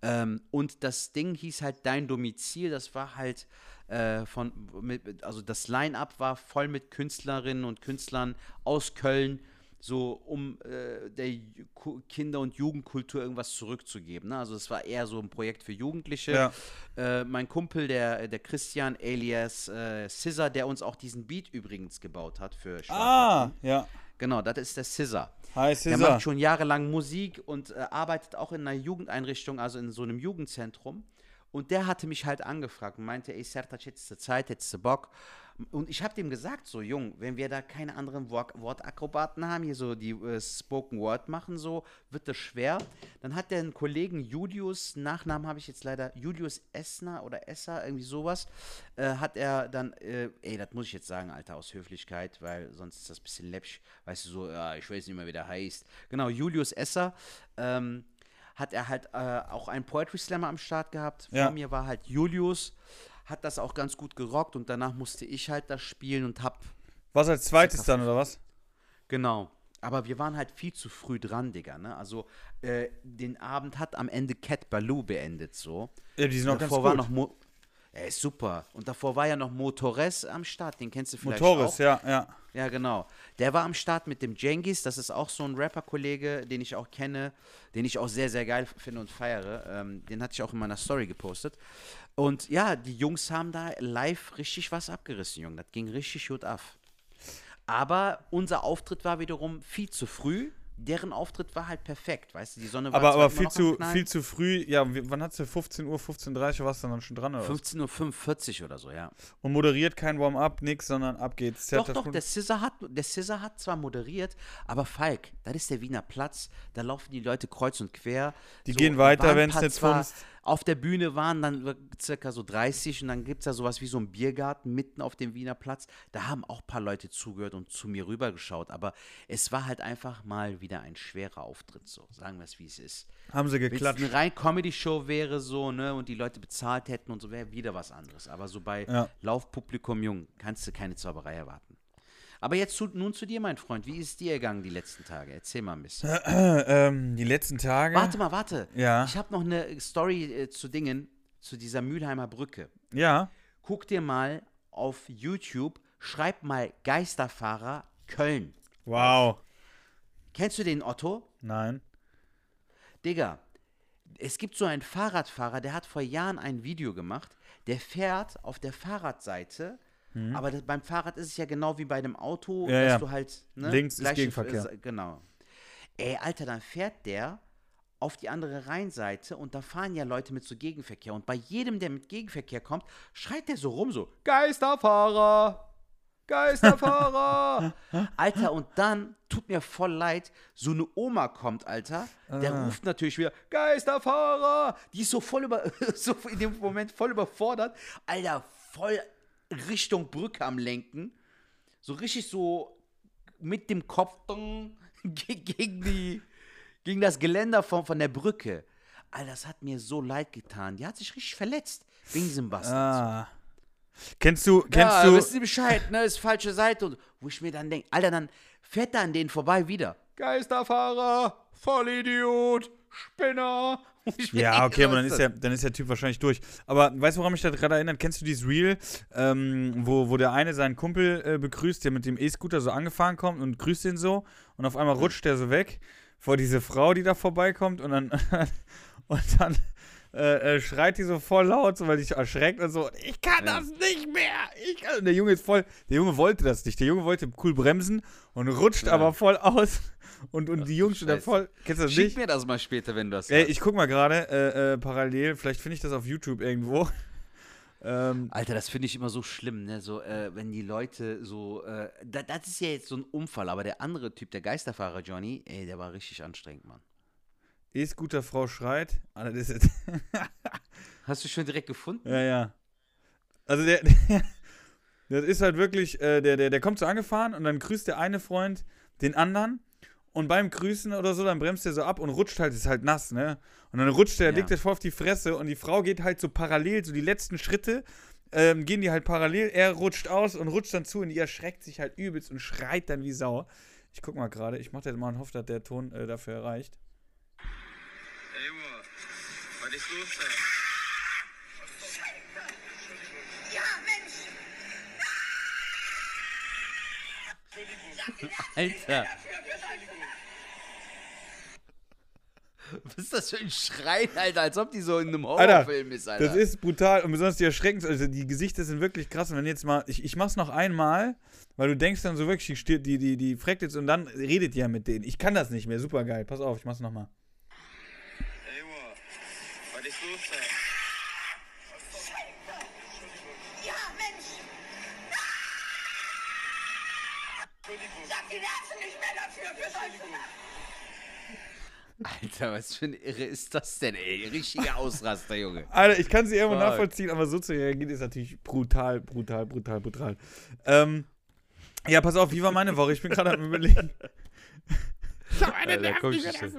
B: Ähm, und das Ding hieß halt Dein Domizil, das war halt äh, von, mit, also das Line-Up war voll mit Künstlerinnen und Künstlern aus Köln, so um äh, der Kinder- und Jugendkultur irgendwas zurückzugeben. Ne? Also es war eher so ein Projekt für Jugendliche.
C: Ja.
B: Äh, mein Kumpel, der, der Christian alias äh, Scissor, der uns auch diesen Beat übrigens gebaut hat für Schwarz.
C: Ah, ja.
B: Genau, das ist der Scissor.
C: Hi,
B: Der
C: Cesar.
B: macht schon jahrelang Musik und äh, arbeitet auch in einer Jugendeinrichtung, also in so einem Jugendzentrum. Und der hatte mich halt angefragt und meinte, ey, Sertac, hättest du Zeit, hättest du Bock? Und ich habe dem gesagt, so, Jung, wenn wir da keine anderen Wort Wortakrobaten haben, hier so die äh, Spoken Word machen, so, wird das schwer. Dann hat der einen Kollegen, Julius, Nachnamen habe ich jetzt leider, Julius Essner oder Esser, irgendwie sowas, äh, hat er dann, äh, ey, das muss ich jetzt sagen, Alter, aus Höflichkeit, weil sonst ist das ein bisschen läppsch, weißt du, so, ja, ich weiß nicht mehr, wie der heißt. Genau, Julius Esser, ähm, hat er halt äh, auch einen Poetry Slammer am Start gehabt.
C: Ja.
B: Vor mir war halt Julius, hat das auch ganz gut gerockt und danach musste ich halt das spielen und hab,
C: Was als zweites dann, oder was?
B: genau. Aber wir waren halt viel zu früh dran, Digga, ne? Also, äh, den Abend hat am Ende Cat Baloo beendet, so.
C: Ja, die sind auch ganz
B: davor war
C: gut.
B: noch Mo er ist super. Und davor war ja noch Motores am Start, den kennst du vielleicht
C: Motoris,
B: auch.
C: ja, ja.
B: Ja, genau. Der war am Start mit dem Jengis. Das ist auch so ein Rapper-Kollege, den ich auch kenne, den ich auch sehr, sehr geil finde und feiere. Ähm, den hatte ich auch in meiner Story gepostet. Und ja, die Jungs haben da live richtig was abgerissen, Junge. Das ging richtig gut ab. Aber unser Auftritt war wiederum viel zu früh. Deren Auftritt war halt perfekt, weißt du, die Sonne war
C: Aber, aber viel, zu, viel zu früh. Ja, wann hat's du 15 Uhr, 15.30 Uhr warst du dann schon dran, oder was?
B: 15.45 Uhr oder so, ja.
C: Und moderiert kein Warm-up, nix, sondern ab geht's.
B: Doch,
C: das
B: doch,
C: gut?
B: der Scissor, hat, der Scissor hat zwar moderiert, aber Falk, das ist der Wiener Platz, da laufen die Leute kreuz und quer.
C: Die
B: So,
C: gehen weiter,
B: paar
C: nicht
B: zwar-
C: funzt.
B: Auf der Bühne waren dann circa so 30 und dann gibt es da sowas wie so einen Biergarten mitten auf dem Wiener Platz. Da haben auch ein paar Leute zugehört und zu mir rübergeschaut, aber es war halt einfach mal wieder ein schwerer Auftritt, so sagen wir es wie es ist.
C: Haben sie
B: Wenn es
C: geklatscht.
B: eine rein Comedy-Show wäre, so, ne, und die Leute bezahlt hätten und so, wäre wieder was anderes. Aber so bei
C: Ja.
B: Laufpublikum, jung, kannst du keine Zauberei erwarten. Aber jetzt zu, nun zu dir, mein Freund. Wie ist es dir gegangen die letzten Tage? Erzähl mal ein bisschen.
C: ähm, die letzten Tage.
B: Warte mal, warte.
C: Ja.
B: Ich habe noch eine Story äh, zu Dingen, zu dieser Mülheimer Brücke.
C: Ja.
B: Guck dir mal auf YouTube, schreib mal Geisterfahrer Köln.
C: Wow.
B: Kennst du den Otto?
C: Nein.
B: Digga, es gibt so einen Fahrradfahrer, der hat vor Jahren ein Video gemacht, der fährt auf der Fahrradseite Aber das, beim Fahrrad ist es ja genau wie bei dem Auto,
C: Mhm. Ja,
B: dass
C: ja.
B: du halt. Ne,
C: Links ist Gegenverkehr.
B: äh, Genau. Ey, Alter, dann fährt der auf die andere Rheinseite und da fahren ja Leute mit so Gegenverkehr. Und bei jedem, der mit Gegenverkehr kommt, schreit der so rum, so: Geisterfahrer! Geisterfahrer! Alter, und dann tut mir voll leid, so eine Oma kommt, Alter, der
C: Ah.
B: ruft natürlich wieder, Geisterfahrer! Die ist so voll über, so in dem Moment voll überfordert. Alter, voll Richtung Brücke am Lenken. So richtig so mit dem Kopf gegen die, gegen das Geländer von, von der Brücke. Alter, das hat mir so leid getan. Die hat sich richtig verletzt wegen diesem Bastard.
C: Ah. Kennst du, kennst
B: ja,
C: du,
B: wissen Sie Bescheid, ne? Ist falsche Seite. Und wo ich mir dann denke, Alter, dann fährt er an denen vorbei wieder. Geisterfahrer, Vollidiot, Spinner.
C: Ja, okay, aber dann ist, der, dann ist der Typ wahrscheinlich durch. Aber weißt du, woran mich das gerade erinnert? Kennst du dieses Reel, ähm, wo, wo der eine seinen Kumpel äh, begrüßt, der mit dem E-Scooter so angefahren kommt und grüßt ihn so und auf einmal rutscht der so weg vor diese Frau, die da vorbeikommt und dann, und dann äh, äh, schreit die so voll laut, so, weil sich erschreckt und so, ich kann das nicht mehr. Ich kann. Und der Junge ist voll, der Junge wollte das nicht. Der Junge wollte cool bremsen und rutscht
B: Ja.
C: aber voll aus. Und, und die Jungs sind da voll, kennst du das
B: Schick
C: nicht?
B: mir das mal später, wenn du das
C: Ey,
B: hast.
C: ich guck mal gerade äh, äh, parallel, vielleicht finde ich das auf YouTube irgendwo. ähm,
B: Alter, das finde ich immer so schlimm, ne? So, äh, wenn die Leute so, äh, da, das ist ja jetzt so ein Unfall, aber der andere Typ, der Geisterfahrer Johnny, ey, der war richtig anstrengend, Mann.
C: E-Scooter Frau schreit. Ah, das ist jetzt.
B: Hast du schon direkt gefunden?
C: ja, ja. Also der, der das ist halt wirklich, äh, der, der, der kommt so angefahren und dann grüßt der eine Freund den anderen und beim Grüßen oder so, dann bremst er so ab und rutscht halt, ist halt nass, ne? Und dann rutscht er,
B: Ja.
C: legt er voll auf die Fresse und die Frau geht halt so parallel, so die letzten Schritte, ähm, gehen die halt parallel, er rutscht aus und rutscht dann zu und die erschreckt sich halt übelst und schreit dann wie Sau. Ich guck mal gerade, ich mach das mal und hoffe, dass der Ton äh, dafür erreicht.
D: Ist los da?
E: Ja, Mensch!
B: Alter. Was ist das für ein Schreien, Alter? Als ob die so in einem
C: Alter,
B: Horrorfilm ist, Alter.
C: Das ist brutal und besonders die Erschreckens, also die Gesichter sind wirklich krass. Und wenn jetzt mal, ich, ich mach's noch einmal, weil du denkst dann so wirklich, die, die, die, die freckt jetzt und dann redet die ja mit denen. Ich kann das nicht mehr, super geil. Pass auf, ich mach's nochmal.
D: Ist los da?
E: Ja, Mensch! Ich hab die Nerven nicht mehr dafür, für solche
B: Alter, was für ein Irre ist das denn, ey? Richtiger Ausraster, Junge.
C: Alter, ich kann sie irgendwo nachvollziehen, aber so zu reagieren ist natürlich brutal, brutal, brutal, brutal. Ähm, ja, pass auf, wie war meine Woche? Ich bin gerade am überlegen.
B: Alter, guck ich schon.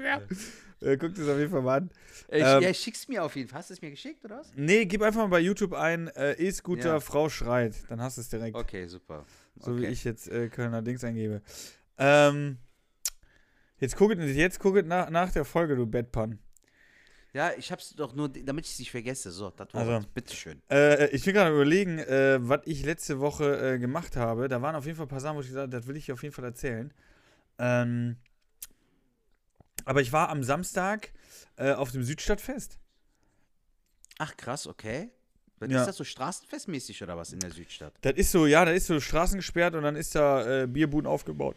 C: Äh, guck das auf jeden Fall mal an.
B: Ich,
C: Ähm,
B: ja, schick's mir auf jeden Fall. Hast du es mir geschickt, oder was?
C: Nee, gib einfach mal bei YouTube ein, äh, E-Scooter,
B: Ja.
C: Frau schreit. Dann hast du es direkt.
B: Okay, super.
C: So
B: okay.
C: wie ich jetzt äh, Kölner Dings eingebe. Ähm, jetzt gucket, jetzt gucket nach, nach der Folge, du Bettpan.
B: Ja, ich hab's doch nur, damit ich es nicht vergesse. So, das war
C: Also.
B: bitteschön.
C: Äh, ich bin gerade überlegen, äh, was ich letzte Woche äh, gemacht habe. Da waren auf jeden Fall ein paar Sachen, wo ich gesagt habe, das will ich dir auf jeden Fall erzählen. Ähm, aber ich war am Samstag äh, auf dem Südstadtfest.
B: Ach, krass, okay. Dann
C: Ja.
B: Ist das so straßenfestmäßig oder was in der Südstadt?
C: Das ist so, ja, da ist so Straßen gesperrt und dann ist da äh, Bierbuden aufgebaut.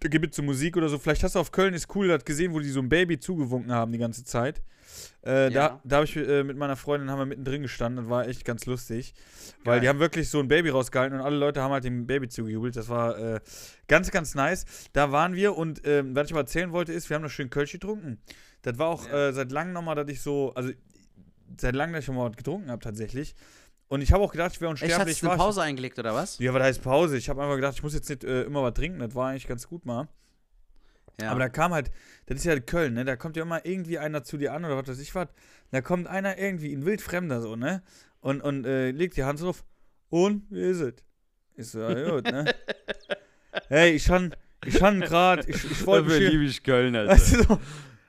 C: Gibt es so Musik oder so. Vielleicht hast du auf Köln ist cool, das gesehen, wo die so ein Baby zugewunken haben die ganze Zeit. Äh,
B: Ja.
C: Da, da habe ich äh, mit meiner Freundin haben wir mittendrin gestanden. Das war echt ganz lustig. Weil
B: Geil.
C: die haben wirklich so ein Baby rausgehalten und alle Leute haben halt dem Baby zugejubelt. Das war äh, ganz, ganz nice. Da waren wir und ähm, was ich mal erzählen wollte, ist, wir haben noch schön Kölsch getrunken. Das war auch
B: Ja.
C: äh, seit langem nochmal, dass ich so, also seit langem, dass ich schon mal was getrunken habe tatsächlich. Und ich habe auch gedacht, ich wäre unsterblich.
B: hast du eine Pause eingelegt oder was?
C: ja, was heißt Pause? Ich habe einfach gedacht, ich muss jetzt nicht äh, immer was trinken. Das war eigentlich ganz gut mal.
B: Ja.
C: Aber da kam halt, das ist ja Köln, ne? Da kommt ja immer irgendwie einer zu dir an oder was weiß ich was. Da kommt einer irgendwie, ein Wildfremder so, ne? Und, und äh, legt die Hand drauf. Und, wie ist es? Ich so, ja gut, ne? hey, ich han, ich han grad, ich, ich wollte mich hier,
B: ich Köln, Alter.
C: weißt du so,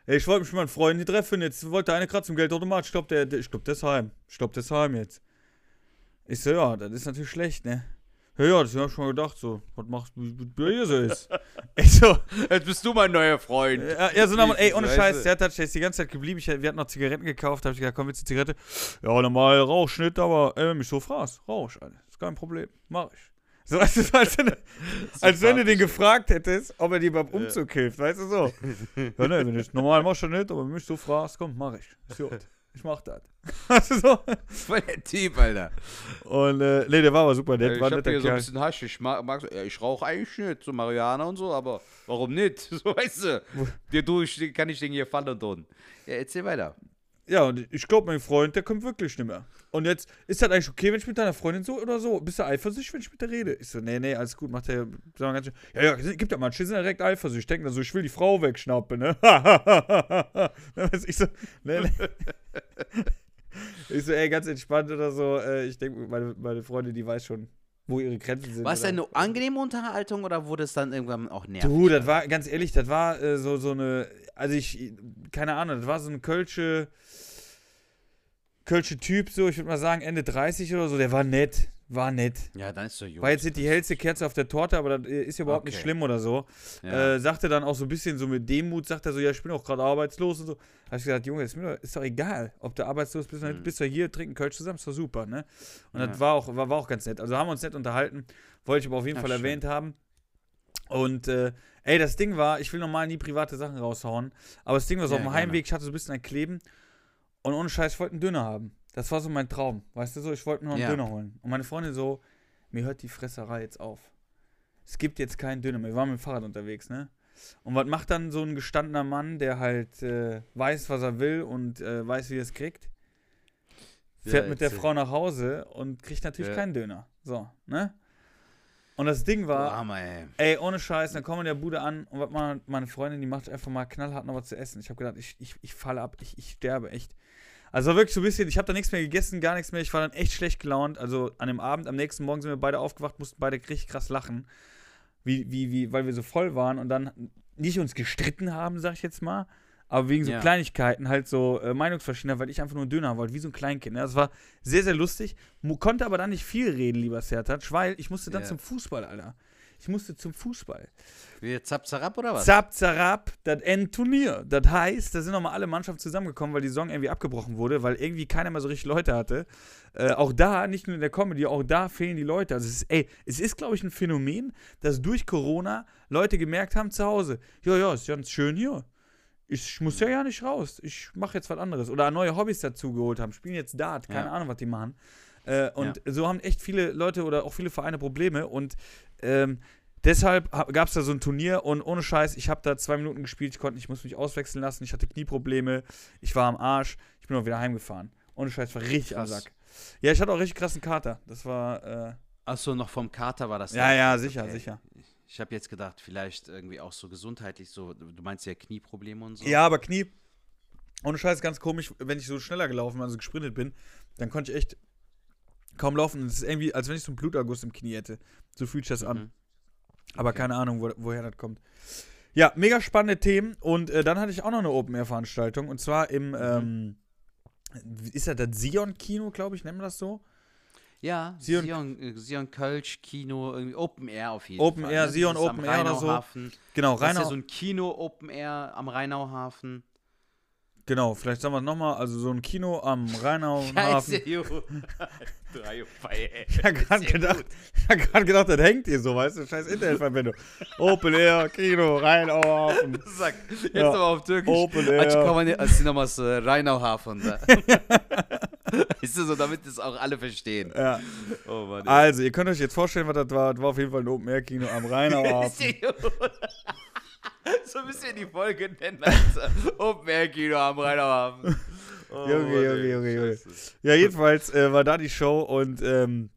C: hey, ich wollte mich mit meinen Freunden hier treffen, jetzt wollte einer gerade zum Geldautomat, ich glaub, der, der, ich glaub, der ist heim. Ich glaub, der ist heim jetzt. Ich so, ja, das ist natürlich schlecht, ne? Ja, ja, das hab ich schon mal gedacht, so, was wie wie bei ihr so ist. ich so,
B: Jetzt bist du mein neuer Freund.
C: ja, ja so nochmal, ey, ohne Scheiß,
B: du?
C: der hat ist die ganze Zeit geblieben. Ich, wir hatten noch Zigaretten gekauft, hab ich gesagt, komm, willst du Zigarette? Ja, normal Rauchschnitt, aber äh, mich so fraß. Rausch, Alter. Ist kein Problem, mach ich. So, weißt du, als, wenn, als wenn du den gefragt hättest, ob er dir beim Umzug hilft, weißt du so. Ja, ne, wenn ich normal machst du nicht, aber wenn du mich so fragst, komm, mach ich. Ist gut. Ich mach das. Du so?
B: Voll der Typ, Alter.
C: Und, äh, nee, der war aber super nett,
B: ich
C: war
B: hab hier so ein bisschen Hasch. Ich mag, mag ja, ich rauche eigentlich nicht, so Marihuana und so, aber warum nicht? So, weißt du. Dir du, ich, kann ich den hier fallen tun. Ja, erzähl weiter.
C: Ja, und ich glaube, mein Freund, der kommt wirklich nicht mehr. Und jetzt, ist das eigentlich okay, wenn ich mit deiner Freundin so oder so? Bist du eifersüchtig, wenn ich mit der rede? Ich so, nee, nee, alles gut, macht der, sag ganz schön, ja, ja, gibt ja manche, sind direkt eifersüchtig, denken so, ich will die Frau wegschnappen, ne? ich so, nee, nee. Ich so, ey, ganz entspannt oder so. Äh, ich denke, meine, meine Freundin, die weiß schon, wo ihre Grenzen sind.
B: War es denn eine angenehme Unterhaltung oder wurde es dann irgendwann auch nervig?
C: Du, das war, ganz ehrlich, das war äh, so, so eine, also ich, keine Ahnung, das war so ein Kölsche, Kölsche Typ, so, ich würde mal sagen, Ende 30 oder so, der war nett, war nett.
B: Ja, dann ist so gut.
C: War jetzt nicht die hellste Kerze auf der Torte, aber das ist ja überhaupt nicht
B: Okay.
C: schlimm oder so.
B: Ja.
C: Äh, sagte dann auch so ein bisschen so mit Demut, sagt er so, ja, ich bin auch gerade arbeitslos und so. Da hab ich gesagt, Junge, ist, mir doch, ist doch egal, ob du arbeitslos bist oder nicht, bist du hier, trinken Kölsch zusammen, ist doch super, ne? Und
B: Ja.
C: das war auch, war, war auch ganz nett. Also haben wir uns nett unterhalten, wollte ich aber auf jeden
B: Ach,
C: Fall
B: schön.
C: erwähnt haben. Und äh, ey, das Ding war, ich will normal nie private Sachen raushauen, aber das Ding war so
B: Ja,
C: auf dem
B: gerne.
C: Heimweg, ich hatte so ein bisschen ein Kleben und ohne Scheiß, ich wollte einen Döner haben. Das war so mein Traum, weißt du so, ich wollte nur einen
B: Ja.
C: Döner holen. Und meine Freundin so, mir hört die Fresserei jetzt auf. Es gibt jetzt keinen Döner mehr. Wir waren mit dem Fahrrad unterwegs, ne? Und was macht dann so ein gestandener Mann, der halt äh, weiß, was er will und äh, weiß, wie er es kriegt? Fährt
B: Ja,
C: mit der. Frau nach Hause und kriegt natürlich
B: Ja.
C: keinen Döner. So, ne? Und das Ding war,
B: Armer, ey.
C: ey, ohne Scheiß, dann kommen wir in der Bude an und was meine Freundin, die macht einfach mal knallhart noch was zu essen. Ich habe gedacht, ich, ich, ich falle ab, ich, ich sterbe echt. Also wirklich so ein bisschen, ich habe da nichts mehr gegessen, gar nichts mehr. Ich war dann echt schlecht gelaunt. Also an dem Abend, am nächsten Morgen sind wir beide aufgewacht, mussten beide richtig krass lachen. Wie, wie, wie, weil wir so voll waren und dann nicht uns gestritten haben, sag ich jetzt mal. Aber wegen so
B: Ja.
C: Kleinigkeiten, halt so äh, Meinungsverschiedenheit, weil ich einfach nur einen Döner haben wollte, wie so ein Kleinkind. Ne? Das war sehr, sehr lustig. Mu konnte aber dann nicht viel reden, lieber Sertac, weil ich musste dann
B: Ja.
C: zum Fußball, Alter. Ich musste zum Fußball.
B: Wie zap, zarab oder was?
C: Zap, zarab, das Endturnier. Das heißt, da sind nochmal alle Mannschaften zusammengekommen, weil die Saison irgendwie abgebrochen wurde, weil irgendwie keiner mehr so richtig Leute hatte. Äh, auch da, nicht nur in der Comedy, auch da fehlen die Leute. Also es ist, ey, es ist, glaube ich, ein Phänomen, dass durch Corona Leute gemerkt haben zu Hause, ja, ja, ist ganz schön hier. Ich muss ja ja nicht raus. Ich mache jetzt was anderes. Oder neue Hobbys dazu geholt haben. Spielen jetzt Dart. Keine
B: Ja.
C: Ahnung, was die machen. Äh, und so haben echt viele Leute oder auch viele Vereine Probleme. Und ähm, deshalb gab es da so ein Turnier. Und ohne Scheiß, ich habe da zwei Minuten gespielt. Ich konnte nicht, ich musste mich auswechseln lassen. Ich hatte Knieprobleme. Ich war am Arsch. Ich bin auch wieder heimgefahren. Ohne Scheiß, war richtig am. Sack. Ja, ich hatte auch richtig krassen Kater. Das war, äh,
B: Achso, noch vom Kater war das.
C: ja,
B: dann.
C: ja, sicher,
B: Okay.
C: sicher.
B: Ich habe jetzt gedacht, vielleicht irgendwie auch so gesundheitlich so, du meinst ja Knieprobleme und so.
C: Ja, aber Knie. Ohne Scheiß ganz komisch, wenn ich so schneller gelaufen, also gesprintet bin, dann konnte ich echt kaum laufen. Es ist irgendwie, als wenn ich so einen Bluterguss im Knie hätte. So fühlt sich das an.
B: Mhm.
C: Aber keine Ahnung, wo, woher das kommt. Ja, mega spannende Themen. Und äh, dann hatte ich auch noch eine Open-Air-Veranstaltung. Und zwar im, ähm, ist das das Sion-Kino, glaube ich, nennen wir das so?
B: Ja,
C: Sion-
B: Sion, äh, Sion Kölsch, Kino, irgendwie Open Air auf jeden
C: Open
B: Fall.
C: Air,
B: ne?
C: Sion Open Air oder so.
B: Rheinauhafen.
C: Genau,
B: Das ist ja so ein Kino Open Air am Rheinauhafen.
C: Genau, vielleicht sagen wir es nochmal. Also so ein Kino am.
B: Drei ey.
C: Ich hab gerade gedacht, ich hab gedacht, das hängt hier so, weißt du? Scheiß Internetverbindung. Open Air, Kino, Rheinauhafen.
B: Sag, jetzt
C: Ja.
B: aber auf Türkisch.
C: Open Air.
B: kommen als nochmals äh, Rheinauhafen da. Ist das so, damit es auch alle verstehen.
C: Ja.
B: Oh Mann.
C: Also, ihr könnt euch jetzt vorstellen, was das war. Das war auf jeden Fall ein Open Air Kino am Rheinauhafen.
B: so müssen wir die Folge nennen, Alter. Open Air Kino am Rheinauhafen. Oh,
C: Junge, Junge, Junge, Junge. Ja, jedenfalls äh, war da die Show und ähm,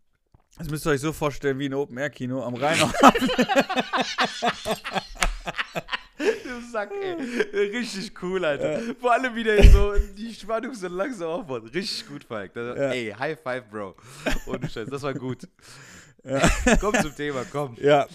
C: das müsst ihr euch so vorstellen wie ein Open Air Kino am Rheinauhafen.
B: Du Sack, ey. Richtig cool, Alter. Vor allem wieder so die Spannung so langsam aufbaut. Richtig gut, Falk. Das,
C: Ja.
B: Ey, High Five, Bro. Ohne Scheiß, das war gut. komm zum Thema, komm.
C: ja,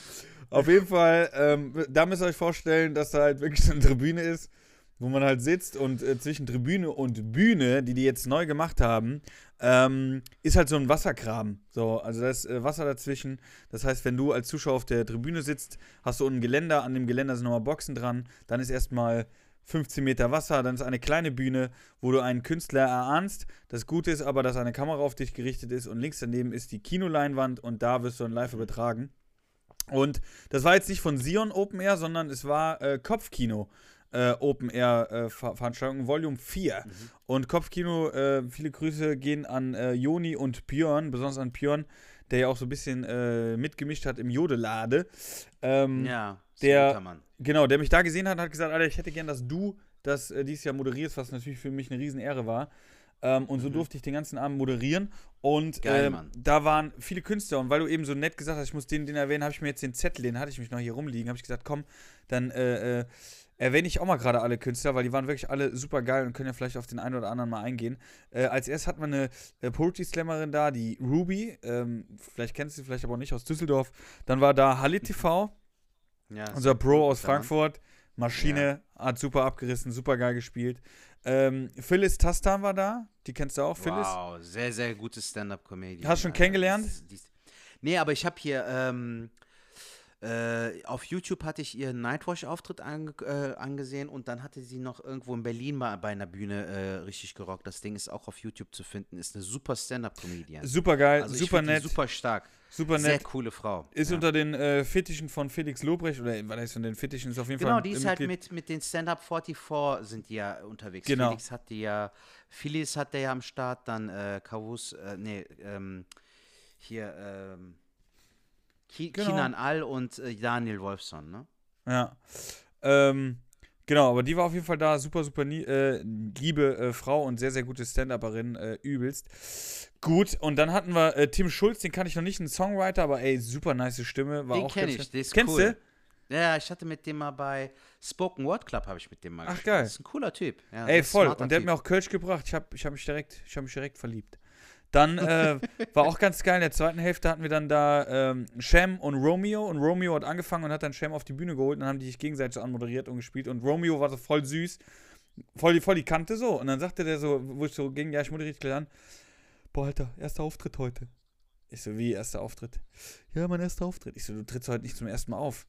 C: auf jeden Fall, ähm, da müsst ihr euch vorstellen, dass da halt wirklich so eine Tribüne ist, wo man halt sitzt und äh, zwischen Tribüne und Bühne, die die jetzt neu gemacht haben, ähm, ist halt so ein Wassergraben. So, also da ist äh, Wasser dazwischen. Das heißt, wenn du als Zuschauer auf der Tribüne sitzt, hast du unten ein Geländer, an dem Geländer sind nochmal Boxen dran, dann ist erstmal 15 Meter Wasser, dann ist eine kleine Bühne, wo du einen Künstler erahnst. Das Gute ist aber, dass eine Kamera auf dich gerichtet ist und links daneben ist die Kinoleinwand und da wirst du dann live übertragen. Und das war jetzt nicht von Sion Open Air, sondern es war äh, Kopfkino äh, Open Air äh, Ver Veranstaltung, Volume 4. Und Kopfkino, äh, viele Grüße gehen an äh, Joni und Björn, besonders an Björn, der ja auch so ein bisschen äh, mitgemischt hat im Jodelade. Ähm,
B: Ja,
C: der-
B: Mann.
C: Genau, der mich da gesehen hat, hat gesagt, Alter, ich hätte gern, dass du das dieses Jahr moderierst, was natürlich für mich eine Riesenehre war. Ähm, und so durfte ich den ganzen Abend moderieren. Und
B: Mhm. Geil,
C: ähm, da waren viele Künstler. Und weil du eben so nett gesagt hast, ich muss den, den erwähnen, habe ich mir jetzt den Zettel, den hatte ich mich noch hier rumliegen, habe ich gesagt, komm, dann äh, äh, erwähne ich auch mal gerade alle Künstler, weil die waren wirklich alle super geil und können ja vielleicht auf den einen oder anderen mal eingehen. Äh, als erstes hatten wir eine äh, Poetry Slammerin da, die Ruby. Ähm, vielleicht kennst du sie, vielleicht aber auch nicht aus Düsseldorf. Dann war da Halle TV.
B: Ja, ist
C: Unser Bro aus
B: Mann.
C: Frankfurt, Maschine, hat super abgerissen, super geil gespielt. Ähm, Phyllis Tastan war da, die kennst du auch, Phyllis?
B: Wow, sehr, sehr gutes Stand-Up-Comedy.
C: Hast du schon kennengelernt?
B: Nee, aber ich habe hier, ähm, äh, auf YouTube hatte ich ihren Nightwash-Auftritt ange äh, angesehen und dann hatte sie noch irgendwo in Berlin mal bei einer Bühne äh, richtig gerockt. Das Ding ist auch auf YouTube zu finden. Ist eine super Stand-Up-Comedian.
C: Super geil,
B: Also
C: super nett,
B: Super stark.
C: Super
B: Sehr
C: nett.
B: coole Frau.
C: Ist
B: ja.
C: unter den äh, Fittichen von Felix Lobrecht, oder was heißt von den Fittichen, ist auf jeden
B: Genau,
C: Fall
B: die
C: ein
B: ist halt mit, mit den Stand-Up 44 sind die ja unterwegs.
C: Genau.
B: Felix hat die ja, Phyllis hat der ja am Start, dann äh, Kawus, äh, nee, ähm, hier, ähm, Ki
C: Genau.
B: Kinan All und äh, Daniel Wolfson, ne?
C: Ja. Ähm, genau, aber die war auf jeden Fall da, super, super äh, liebe äh, Frau und sehr, sehr gute Stand-Upperin, äh, übelst. Gut, und dann hatten wir äh, Tim Schulz, den kann ich noch nicht, ein Songwriter, aber ey, super nice Stimme. War
B: Den
C: auch
B: kenn
C: ganz-
B: ich, der ist
C: Kennst
B: cool.
C: du?
B: Ja, ich hatte mit dem mal bei Spoken Word Club, habe ich mit dem mal
C: Ach,
B: gespielt.
C: geil.
B: Das ist ein cooler Typ. Ja,
C: Ey, voll. Und der hat
B: Typ.
C: mir auch Kölsch gebracht. Ich habe ich hab mich, direkt- ich hab mich direkt verliebt. Dann äh, war auch ganz geil. In der zweiten Hälfte hatten wir dann da ähm, Shem und Romeo. Und Romeo hat angefangen und hat dann Shem auf die Bühne geholt. Und dann haben die sich gegenseitig anmoderiert und gespielt. Und Romeo war so voll süß. Voll die, voll die Kante so. Und dann sagte der so, wo ich so ging, ja, ich moderiere gleich an. Boah, Alter, erster Auftritt heute. Ich so, wie, erster Auftritt? Ja, mein erster Auftritt. Ich so, du trittst heute nicht zum ersten Mal auf.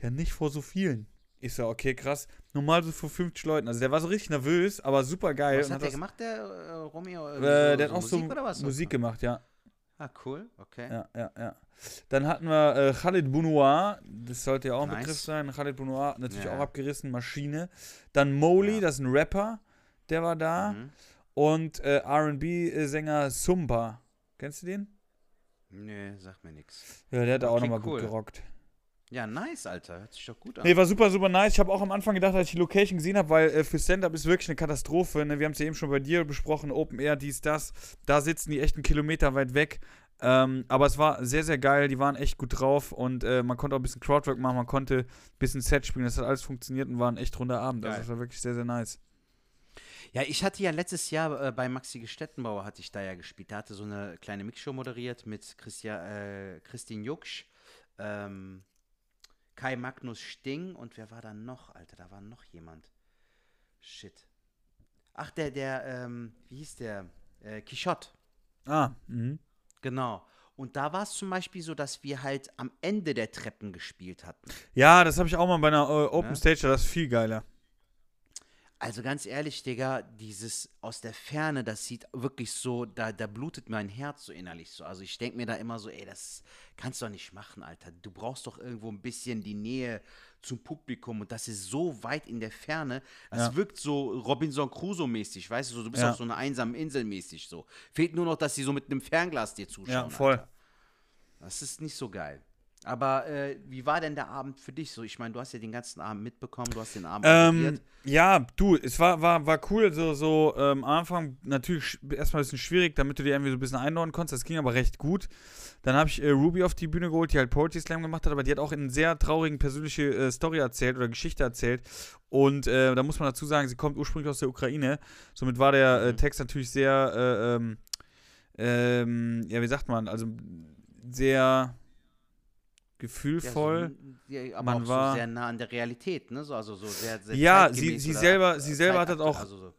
C: Ja, nicht vor so vielen. Ich so, okay, krass. Normal so vor 50 Leuten. Also der war so richtig nervös, aber super geil.
B: Was hat der
C: das-
B: gemacht, der äh, Romeo?
C: äh, der hat auch so
B: Musik oder was?
C: Musik gemacht, ja.
B: Ah, cool, okay.
C: Ja, ja, ja. Dann hatten wir äh, Khalid Bounoir, das sollte ja auch ein
B: Nice.
C: Begriff sein. Khalid Bounoir, natürlich
B: Ja.
C: auch abgerissen, Maschine. Dann Mowli,
B: Ja.
C: das ist ein Rapper, der war da.
B: Mhm.
C: Und äh, RB-Sänger Sumba. Kennst du den?
B: Nee, sagt mir nichts.
C: Ja, der hat
B: Aber
C: auch nochmal gut
B: cool.
C: gerockt.
B: Ja, nice, Alter. Hört sich doch gut an.
C: Nee, war super, super nice. Ich habe auch am Anfang gedacht, als ich die Location gesehen habe, weil äh, für Stand-Up ist wirklich eine Katastrophe. Ne? Wir haben es ja eben schon bei dir besprochen, Open Air, dies, das. Da sitzen die echt einen Kilometer weit weg. Ähm, aber es war sehr, sehr geil. Die waren echt gut drauf und äh, man konnte auch ein bisschen Crowdwork machen, man konnte ein bisschen Set spielen. Das hat alles funktioniert und war ein echt runder Abend. Also
B: Geil.
C: das war wirklich sehr, sehr nice.
B: Ja, ich hatte ja letztes Jahr äh, bei Maxi Gestettenbauer hatte ich da ja gespielt. Da hatte so eine kleine Mixshow moderiert mit Christia, äh, Christine Jucksch, ähm, Kai Magnus Sting und wer war da noch, Alter? Da war noch jemand. Shit. Ach, der, der, ähm, wie hieß der? Äh, Quichotte.
C: Ah, mhm.
B: Genau. Und da war es zum Beispiel so, dass wir halt am Ende der Treppen gespielt hatten.
C: Ja, das habe ich auch mal bei einer äh, Open
B: Ja.
C: Stage, das ist viel geiler.
B: Also ganz ehrlich, Digga, dieses aus der Ferne, das sieht wirklich so, da, da blutet mein Herz so innerlich so. Also ich denke mir da immer so, ey, das kannst du doch nicht machen, Alter. Du brauchst doch irgendwo ein bisschen die Nähe zum Publikum und das ist so weit in der Ferne. Das
C: Ja.
B: wirkt so Robinson Crusoe-mäßig, weißt du, so, du bist
C: Ja.
B: auf so einer einsamen Insel mäßig so. Fehlt nur noch, dass sie so mit einem Fernglas dir zuschauen.
C: Ja, voll.
B: Alter. Das ist nicht so geil. Aber äh, wie war denn der Abend für dich so? Ich meine, du hast ja den ganzen Abend mitbekommen, du hast den Abend
C: Ähm, ja, du, es war, war, war cool, so, so ähm, am Anfang natürlich erstmal ein bisschen schwierig, damit du dir irgendwie so ein bisschen einordnen konntest. Das ging aber recht gut. Dann habe ich äh, Ruby auf die Bühne geholt, die halt Poetry Slam gemacht hat, aber die hat auch eine sehr traurigen persönliche äh, Story erzählt oder Geschichte erzählt. Und äh, da muss man dazu sagen, sie kommt ursprünglich aus der Ukraine. Somit war der äh,
B: Mhm.
C: Text natürlich sehr, äh, ähm, ähm, ja, wie sagt man, also sehr gefühlvoll.
B: Ja, so, aber
C: Man
B: auch
C: war-
B: so sehr nah an der Realität, ne? So, also so sehr, sehr
C: Ja, sie- sie selber-
B: äh,
C: sie selber hat das auch-
B: Also so.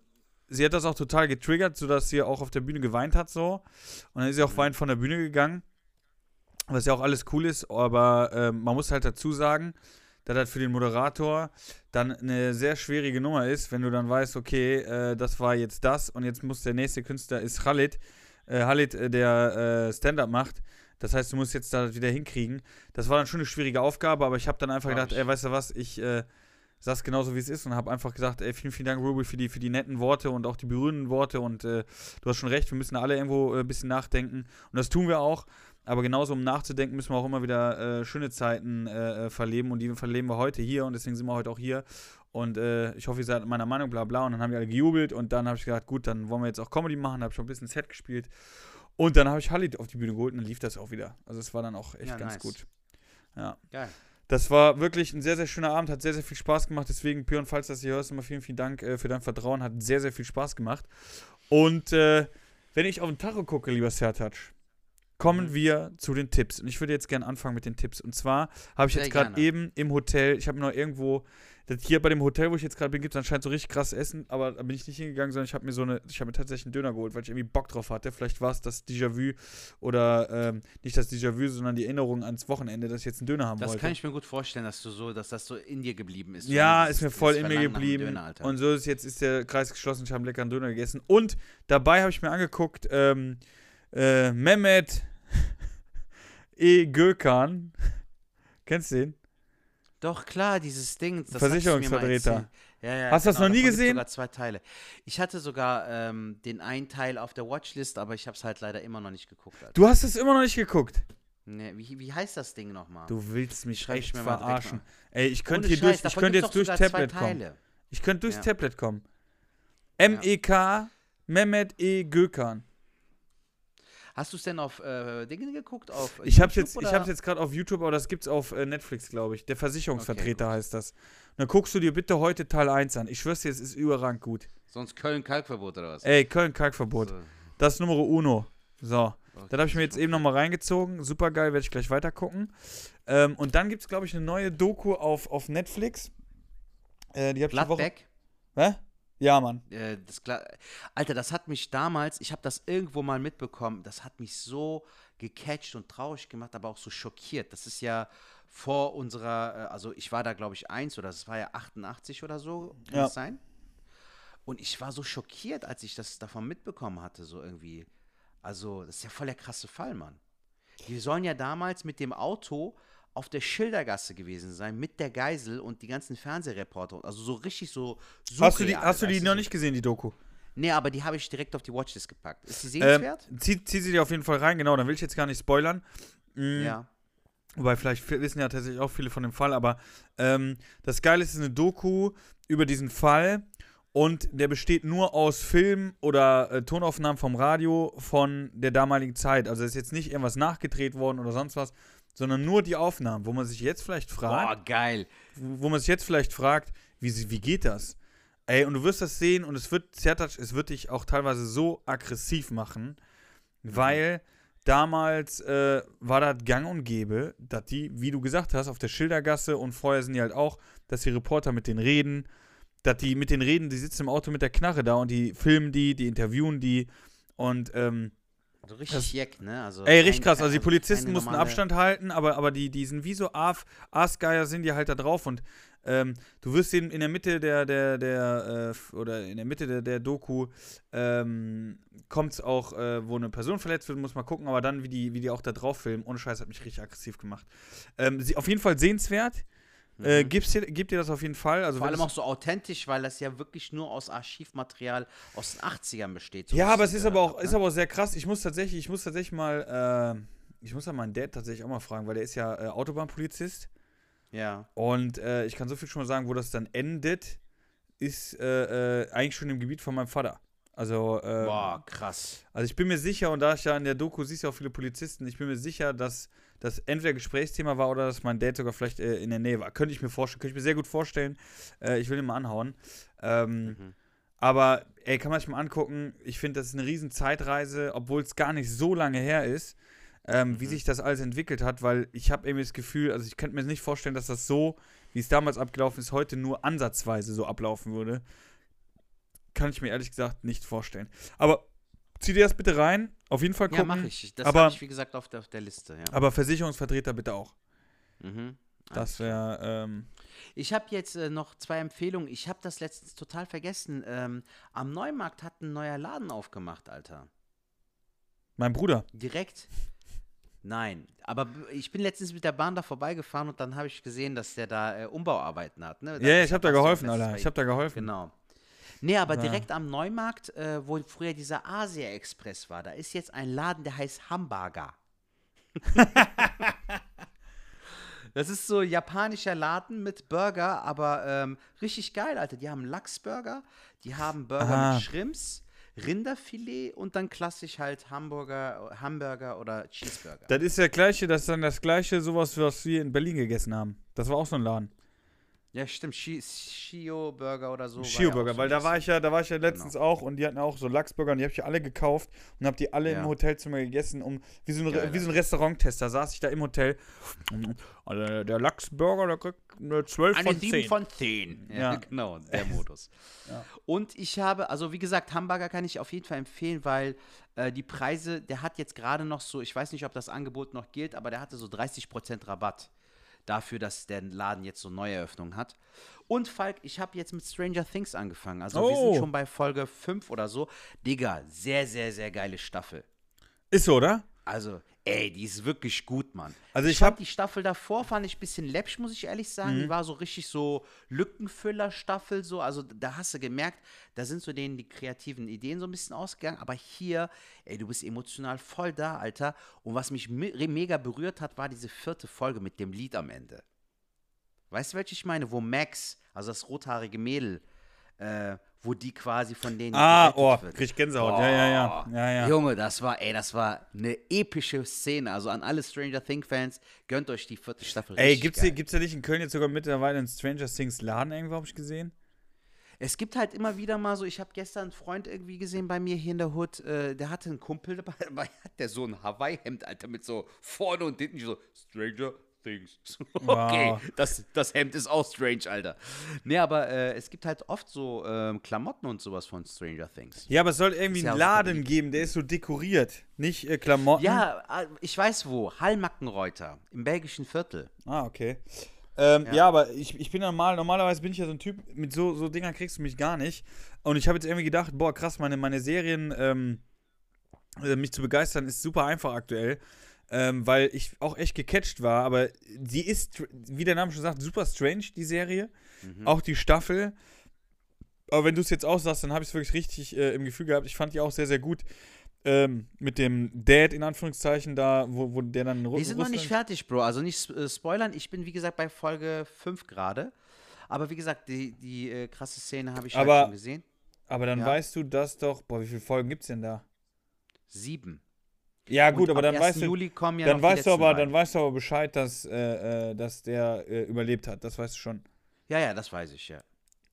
C: sie hat das auch total getriggert, sodass sie auch auf der Bühne geweint hat so. Und dann ist sie auch
B: Mhm.
C: weinend von der Bühne gegangen. Was ja auch alles cool ist, aber ähm, man muss halt dazu sagen, dass das für den Moderator dann eine sehr schwierige Nummer ist, wenn du dann weißt, okay, äh, das war jetzt das und jetzt muss der nächste Künstler ist Khalid, äh, Khalid, äh, der äh, Stand-up macht. Das heißt, du musst jetzt da wieder hinkriegen. Das war dann schon eine schwierige Aufgabe, aber ich habe dann einfach
B: Glaub
C: gedacht, ey, weißt du was, ich äh, sag's genauso, wie es ist und habe einfach gesagt, ey, vielen, vielen Dank, Ruby, für die, für die netten Worte und auch die berührenden Worte und äh, du hast schon recht, wir müssen alle irgendwo äh, ein bisschen nachdenken und das tun wir auch. Aber genauso um nachzudenken, müssen wir auch immer wieder äh, schöne Zeiten äh, äh, verleben und die verleben wir heute hier und deswegen sind wir heute auch hier. Und äh, ich hoffe, ihr seid meiner Meinung, bla bla. Und dann haben wir alle gejubelt und dann habe ich gedacht, gut, dann wollen wir jetzt auch Comedy machen. Da habe ich schon ein bisschen Set gespielt. Und dann habe ich Halid auf die Bühne geholt und dann lief das auch wieder. Also es war dann auch echt
B: Ja,
C: ganz
B: nice.
C: gut. Ja.
B: Geil.
C: Das war wirklich ein sehr, sehr schöner Abend, hat sehr, sehr viel Spaß gemacht. Deswegen, Björn, falls du das hier hörst, immer vielen, vielen Dank äh, für dein Vertrauen. Hat sehr, sehr viel Spaß gemacht. Und äh, wenn ich auf den Tacho gucke, lieber Sertac, kommen
B: Mhm.
C: wir zu den Tipps. Und ich würde jetzt gerne anfangen mit den Tipps. Und zwar habe ich
B: Sehr
C: jetzt gerade eben im Hotel, ich habe noch irgendwo, hier bei dem Hotel, wo ich jetzt gerade bin, gibt es anscheinend so richtig krass Essen, aber da bin ich nicht hingegangen, sondern ich habe mir so eine, ich habe mir tatsächlich einen Döner geholt, weil ich irgendwie Bock drauf hatte. Vielleicht war es das Déjà-vu oder ähm, nicht das Déjà-vu, sondern die Erinnerung ans Wochenende, dass ich jetzt einen Döner haben
B: Das
C: wollte.
B: kann ich mir gut vorstellen, dass du so, dass das so in dir geblieben ist.
C: Ja, ist mir voll in mir geblieben.
B: Döner,
C: und so ist jetzt ist der Kreis geschlossen. Ich habe einen leckeren Döner gegessen. Und dabei habe ich mir angeguckt, ähm, äh, Mehmet E. Gökhan. Kennst du den?
B: Doch, klar, dieses Ding. Das
C: Versicherungsvertreter.
B: Ja, ja,
C: Hast du das noch nie gesehen?
B: sogar zwei Teile. Ich hatte sogar ähm, den einen Teil auf der Watchlist, aber ich habe es halt leider immer noch nicht geguckt. Alter.
C: Du hast es immer noch nicht geguckt.
B: Nee, wie, wie heißt das Ding nochmal?
C: Du willst mich
B: Schreib ich
C: echt
B: mir
C: verarschen. Ey, ich könnte durch, ich könnte jetzt
B: zwei
C: Tablet kommen. Ich könnte durchs
B: Ja.
C: Tablet kommen. M-E-K Mehmet E. Gökhan.
B: Hast du es denn auf äh, Dinge geguckt? Auf
C: Ich hab's
B: YouTube
C: jetzt, ich jetzt gerade auf YouTube, aber das gibt's auf äh, Netflix, glaube ich. Der Versicherungsvertreter heißt das. Und dann guckst du dir bitte heute Teil 1 an. Ich schwör's dir, es ist überragend gut.
B: Sonst Köln-Kalkverbot oder was?
C: Ey, Köln-Kalkverbot.
B: So.
C: Das ist Numero Uno. So.
B: Okay,
C: Das habe ich mir jetzt eben nochmal reingezogen. Super geil, werde ich gleich weiter gucken. Ähm, und dann gibt's, glaube ich, eine neue Doku auf, auf Netflix. Äh, die hab ich die Woche. Hä? Ja, Mann.
B: Äh, das Alter, das hat mich damals, ich habe das irgendwo mal mitbekommen, das hat mich so gecatcht und traurig gemacht, aber auch so schockiert. Das ist ja vor unserer, äh, also ich war da glaube ich eins oder es war ja 88 oder so, kann
C: Ja.
B: das sein? Und ich war so schockiert, als ich das davon mitbekommen hatte, so irgendwie. Also, das ist ja voll der krasse Fall, Mann. Die sollen ja damals mit dem Auto auf der Schildergasse gewesen sein, mit der Geisel und die ganzen Fernsehreporter. Also so richtig so.
C: Hast du die,
B: surreal,
C: hast du die noch nicht gesehen, die Doku?
B: Nee, aber die habe ich direkt auf die Watchlist gepackt. Ist die
C: Ähm,
B: sehenswert?
C: zieh, zieh sie dir auf jeden Fall rein, genau, dann will ich jetzt gar nicht spoilern. Mm,
B: ja.
C: Wobei, vielleicht wissen ja tatsächlich auch viele von dem Fall, aber ähm, das Geile ist, es ist eine Doku über diesen Fall und der besteht nur aus Film oder äh, Tonaufnahmen vom Radio von der damaligen Zeit. Also ist jetzt nicht irgendwas nachgedreht worden oder sonst was, sondern nur die Aufnahmen, wo man sich jetzt vielleicht fragt,
B: Boah, geil.
C: wo man sich jetzt vielleicht fragt, wie, wie geht das? Ey, und du wirst das sehen und es wird, Zertac, es wird dich auch teilweise so aggressiv machen, weil damals äh, war das gang und gäbe, dass die, wie du gesagt hast, auf der Schildergasse und vorher sind die halt auch, dass die Reporter mit denen reden, dass die mit denen reden, die sitzen im Auto mit der Knarre da und die filmen die, die interviewen die und ähm,
B: So richtig
C: Das-
B: jeck, ne? Also
C: Ey, richtig krass. Also die Polizisten mussten
B: normale-
C: Abstand halten, aber, aber die, die sind wie so Aas- Aasgeier sind die halt da drauf und ähm, du wirst sehen, in der Mitte der, der, der, äh, oder in der Mitte der, der Doku ähm, kommt es auch, äh, wo eine Person verletzt wird, muss man gucken, aber dann, wie die, wie die auch da drauf filmen, ohne Scheiß, hat mich richtig aggressiv gemacht. Ähm, sie, auf jeden Fall sehenswert. Äh,
B: Mhm.
C: gibt's dir, gibt dir das auf jeden Fall. Also
B: Vor allem auch so authentisch, weil das ja wirklich nur aus Archivmaterial aus den 80ern besteht. so
C: Ja, aber es ist aber auch,
B: hab,
C: ist
B: ne?
C: aber auch sehr krass. Ich muss tatsächlich, ich muss tatsächlich mal, äh, ich muss ja meinen Dad tatsächlich auch mal fragen, weil der ist ja äh, Autobahnpolizist.
B: Ja.
C: Und äh, ich kann so viel schon mal sagen, wo das dann endet, ist äh, äh, eigentlich schon im Gebiet von meinem Vater. Also, äh,
B: Boah, krass.
C: also ich bin mir sicher, und da ich ja in der Doku siehst ja auch viele Polizisten, ich bin mir sicher, dass das entweder Gesprächsthema war oder dass mein Dad sogar vielleicht äh, in der Nähe war. Könnte ich mir vorstellen, könnte ich mir sehr gut vorstellen. Äh, ich will ihn mal anhauen. Ähm,
B: Mhm.
C: aber, ey, kann man sich mal angucken. Ich finde, das ist eine riesen Zeitreise, obwohl es gar nicht so lange her ist, ähm, wie
B: Mhm.
C: sich das alles entwickelt hat, weil ich habe irgendwie das Gefühl, also ich könnte mir nicht vorstellen, dass das so, wie es damals abgelaufen ist, heute nur ansatzweise so ablaufen würde. Kann ich mir ehrlich gesagt nicht vorstellen. Aber zieh dir das bitte rein. Auf jeden Fall
B: Ja,
C: gucken.
B: mache ich. Das habe ich, wie gesagt, auf der, auf der Liste, ja.
C: Aber Versicherungsvertreter bitte auch.
B: Mhm.
C: Das wäre, ähm,
B: Ich habe jetzt äh, noch zwei Empfehlungen. Ich habe das letztens total vergessen. Ähm, am Neumarkt hat ein neuer Laden aufgemacht, Alter.
C: mein Bruder.
B: Direkt. Nein, aber ich bin letztens mit der Bahn da vorbeigefahren und dann habe ich gesehen, dass der da äh, Umbauarbeiten hat. Ne?
C: Ja, ja, ich habe da geholfen, Alter. Ich habe da geholfen.
B: Genau. Nee, aber
C: Ja.
B: direkt am Neumarkt, äh, wo früher dieser Asia Express war, da ist jetzt ein Laden, der heißt Hamburger. das ist so japanischer Laden mit Burger, aber ähm, richtig geil, Alter. Die haben Lachsburger, die haben Burger
C: Ah.
B: mit Shrimps, Rinderfilet und dann klassisch halt Hamburger, Hamburger oder Cheeseburger.
C: Das ist der gleiche, das ist dann das gleiche, sowas, was wir in Berlin gegessen haben. Das war auch so ein Laden.
B: Ja, stimmt, Shi- Shio Burger oder so. war ja
C: Shio
B: auch
C: Burger,
B: so
C: weil da war ich ja, da war ich ja letztens auch und die hatten auch so Lachsburger und die habe ich ja alle gekauft und habe die alle
B: Ja.
C: im Hotelzimmer gegessen, um wie so ein,
B: Geil,
C: wie so ein Restauranttester saß ich da im Hotel. Also der Lachsburger, der kriegt eine 12
B: Eine
C: von
B: 7
C: 10.
B: von 10. Ja,
C: Ja.
B: genau, der Modus. Und ich habe, also wie gesagt, Hamburger kann ich auf jeden Fall empfehlen, weil äh, die Preise, der hat jetzt gerade noch so, ich weiß nicht, ob das Angebot noch gilt, aber der hatte so 30% Rabatt dafür, dass der Laden jetzt so Neueröffnungen hat. Und Falk, ich habe jetzt mit Stranger Things angefangen. Also wir
C: Oh.
B: sind schon bei Folge 5 oder so. Digga, sehr, sehr, sehr geile Staffel.
C: Ist so, oder?
B: Also, ey, die ist wirklich gut, Mann.
C: Also ich
B: fand
C: hab-
B: die Staffel davor, fand ich ein bisschen läppsch, muss ich ehrlich sagen.
C: Mhm.
B: Die war so richtig so Lückenfüller-Staffel, so. Also da hast du gemerkt, da sind so denen die kreativen Ideen so ein bisschen ausgegangen. Aber hier, ey, du bist emotional voll da, Alter. Und was mich me mega berührt hat, war diese vierte Folge mit dem Lied am Ende. Weißt du, welche ich meine? Wo Max, also das rothaarige Mädel, äh, wo die quasi von denen
C: Ah, oh,
B: wird.
C: krieg ich Gänsehaut. Ja, ja, ja. Ja, ja.
B: Junge, das war, ey, das war eine epische Szene. Also an alle Stranger Things-Fans, gönnt euch die vierte Staffel.
C: Ey, gibt's,
B: geil.
C: hier, gibt's ja nicht in Köln jetzt sogar mittlerweile einen Stranger Things Laden irgendwo, hab ich gesehen?
B: Es gibt halt immer wieder mal so, ich habe gestern einen Freund irgendwie gesehen bei mir hier in der Hood, äh, der hatte einen Kumpel dabei, dabei hat der so ein Hawaii-Hemd, Alter, mit so vorne und hinten so Stranger Things. okay,
C: Wow.
B: das, das Hemd ist auch strange, Alter. Nee, aber äh, es gibt halt oft so ähm, Klamotten und sowas von Stranger Things.
C: Ja, aber es soll irgendwie
B: ja
C: einen Laden geben, der ist so dekoriert. Nicht äh, Klamotten.
B: Ja, äh, ich weiß wo, Hallmackenreuter, im belgischen Viertel.
C: Ah, okay. Ähm, ja. aber ich, ich bin normal, normalerweise bin ich ja so ein Typ, mit so, so Dingern kriegst du mich gar nicht. Und ich habe jetzt irgendwie gedacht, boah, krass, meine, meine Serien, ähm, äh, mich zu begeistern, ist super einfach aktuell. Ähm, weil ich auch echt gecatcht war, aber die ist, wie der Name schon sagt, super strange, die Serie. Auch die Staffel. Aber wenn du es jetzt auch sagst, dann habe ich es wirklich richtig äh, im Gefühl gehabt. Ich fand die auch sehr, sehr gut. Ähm, mit dem Dad in Anführungszeichen da, wo, wo der dann Ru-
B: Wir sind noch nicht
C: Russland-
B: fertig, Bro. Also nicht äh, spoilern. Ich bin, wie gesagt, bei Folge 5 gerade. Aber wie gesagt, die, die äh, krasse Szene habe ich
C: Aber-
B: halt schon gesehen.
C: Aber dann
B: Ja.
C: weißt du das doch. Boah, wie viele Folgen gibt's denn da?
B: Sieben.
C: Ja, gut, aber
B: ab
C: dann
B: 1.
C: weißt du.
B: Ja
C: dann weißt du aber,
B: beiden.
C: dann weißt du aber Bescheid, dass, äh, äh, dass der äh, überlebt hat. Das weißt du schon.
B: Ja, ja, das weiß ich, ja.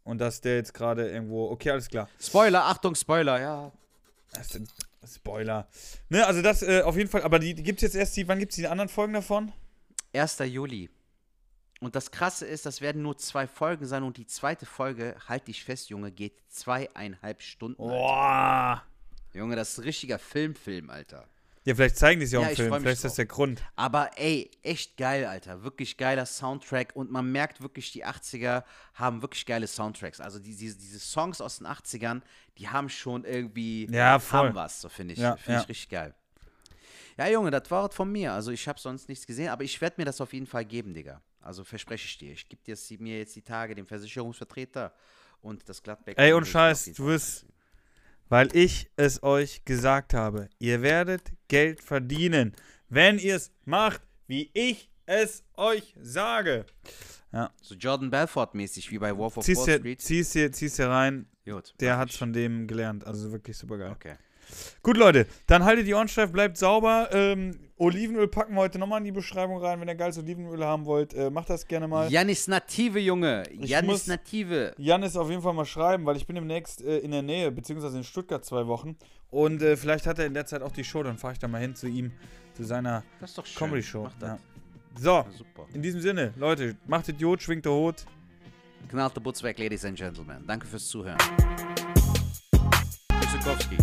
C: Und dass der jetzt gerade irgendwo. Okay, alles klar.
B: Spoiler, Achtung, Spoiler, ja.
C: Das ein Spoiler. Ne, also das äh, auf jeden Fall. Aber die, die gibt's jetzt erst. Die, wann gibt's die anderen Folgen davon?
B: 1. Juli. Und das Krasse ist, das werden nur zwei Folgen sein und die zweite Folge, halt dich fest, Junge, geht zweieinhalb Stunden.
C: Boah.
B: Junge, das ist ein richtiger Filmfilm, Alter.
C: Ja, vielleicht zeigen die es ja auch im Film. Vielleicht ist das der Grund.
B: Aber ey, echt geil, Alter. Wirklich geiler Soundtrack. Und man merkt wirklich, die 80er haben wirklich geile Soundtracks. Also die, diese, diese Songs aus den 80ern, die haben schon irgendwie
C: Ja, voll.
B: haben was, so finde ich.
C: Ja,
B: finde
C: ja.
B: ich richtig geil. Ja, Junge, das war von mir. Also ich habe sonst nichts gesehen, aber ich werde mir das auf jeden Fall geben, Digga. Also verspreche ich dir. Ich gebe dir jetzt- mir jetzt die Tage den Versicherungsvertreter und das Gladbeck.
C: Ey, und Scheiß, du wirst-. Weil ich es euch gesagt habe. Ihr werdet Geld verdienen, wenn ihr es macht, wie ich es euch sage.
B: So Jordan Belfort-mäßig wie bei Wolf of
C: Zieh's
B: Wall Street.
C: zieh's dir, zieh's dir rein.
B: Gut,
C: Der hat's
B: ich.
C: von dem gelernt. Also wirklich super geil.
B: Okay.
C: Gut, Leute, dann haltet die Ohren steif, bleibt sauber. Ähm, Olivenöl packen wir heute nochmal in die Beschreibung rein. Wenn ihr geiles Olivenöl haben wollt, äh, macht das gerne mal.
B: Janis Native, Junge. Janis
C: muss-
B: Native.
C: Jan ist auf jeden Fall mal schreiben, weil ich bin demnächst äh, in der Nähe, beziehungsweise in Stuttgart zwei Wochen. Und äh, vielleicht hat er in der Zeit auch die Show, dann fahre ich da mal hin zu ihm, zu seiner. Comedy-Show. Ja. So,
B: super.
C: in diesem Sinne, Leute, macht Idiot, schwingt der Hut.
B: Knallt der Butz weg, Ladies and Gentlemen. Danke fürs Zuhören. Tschüssikowski.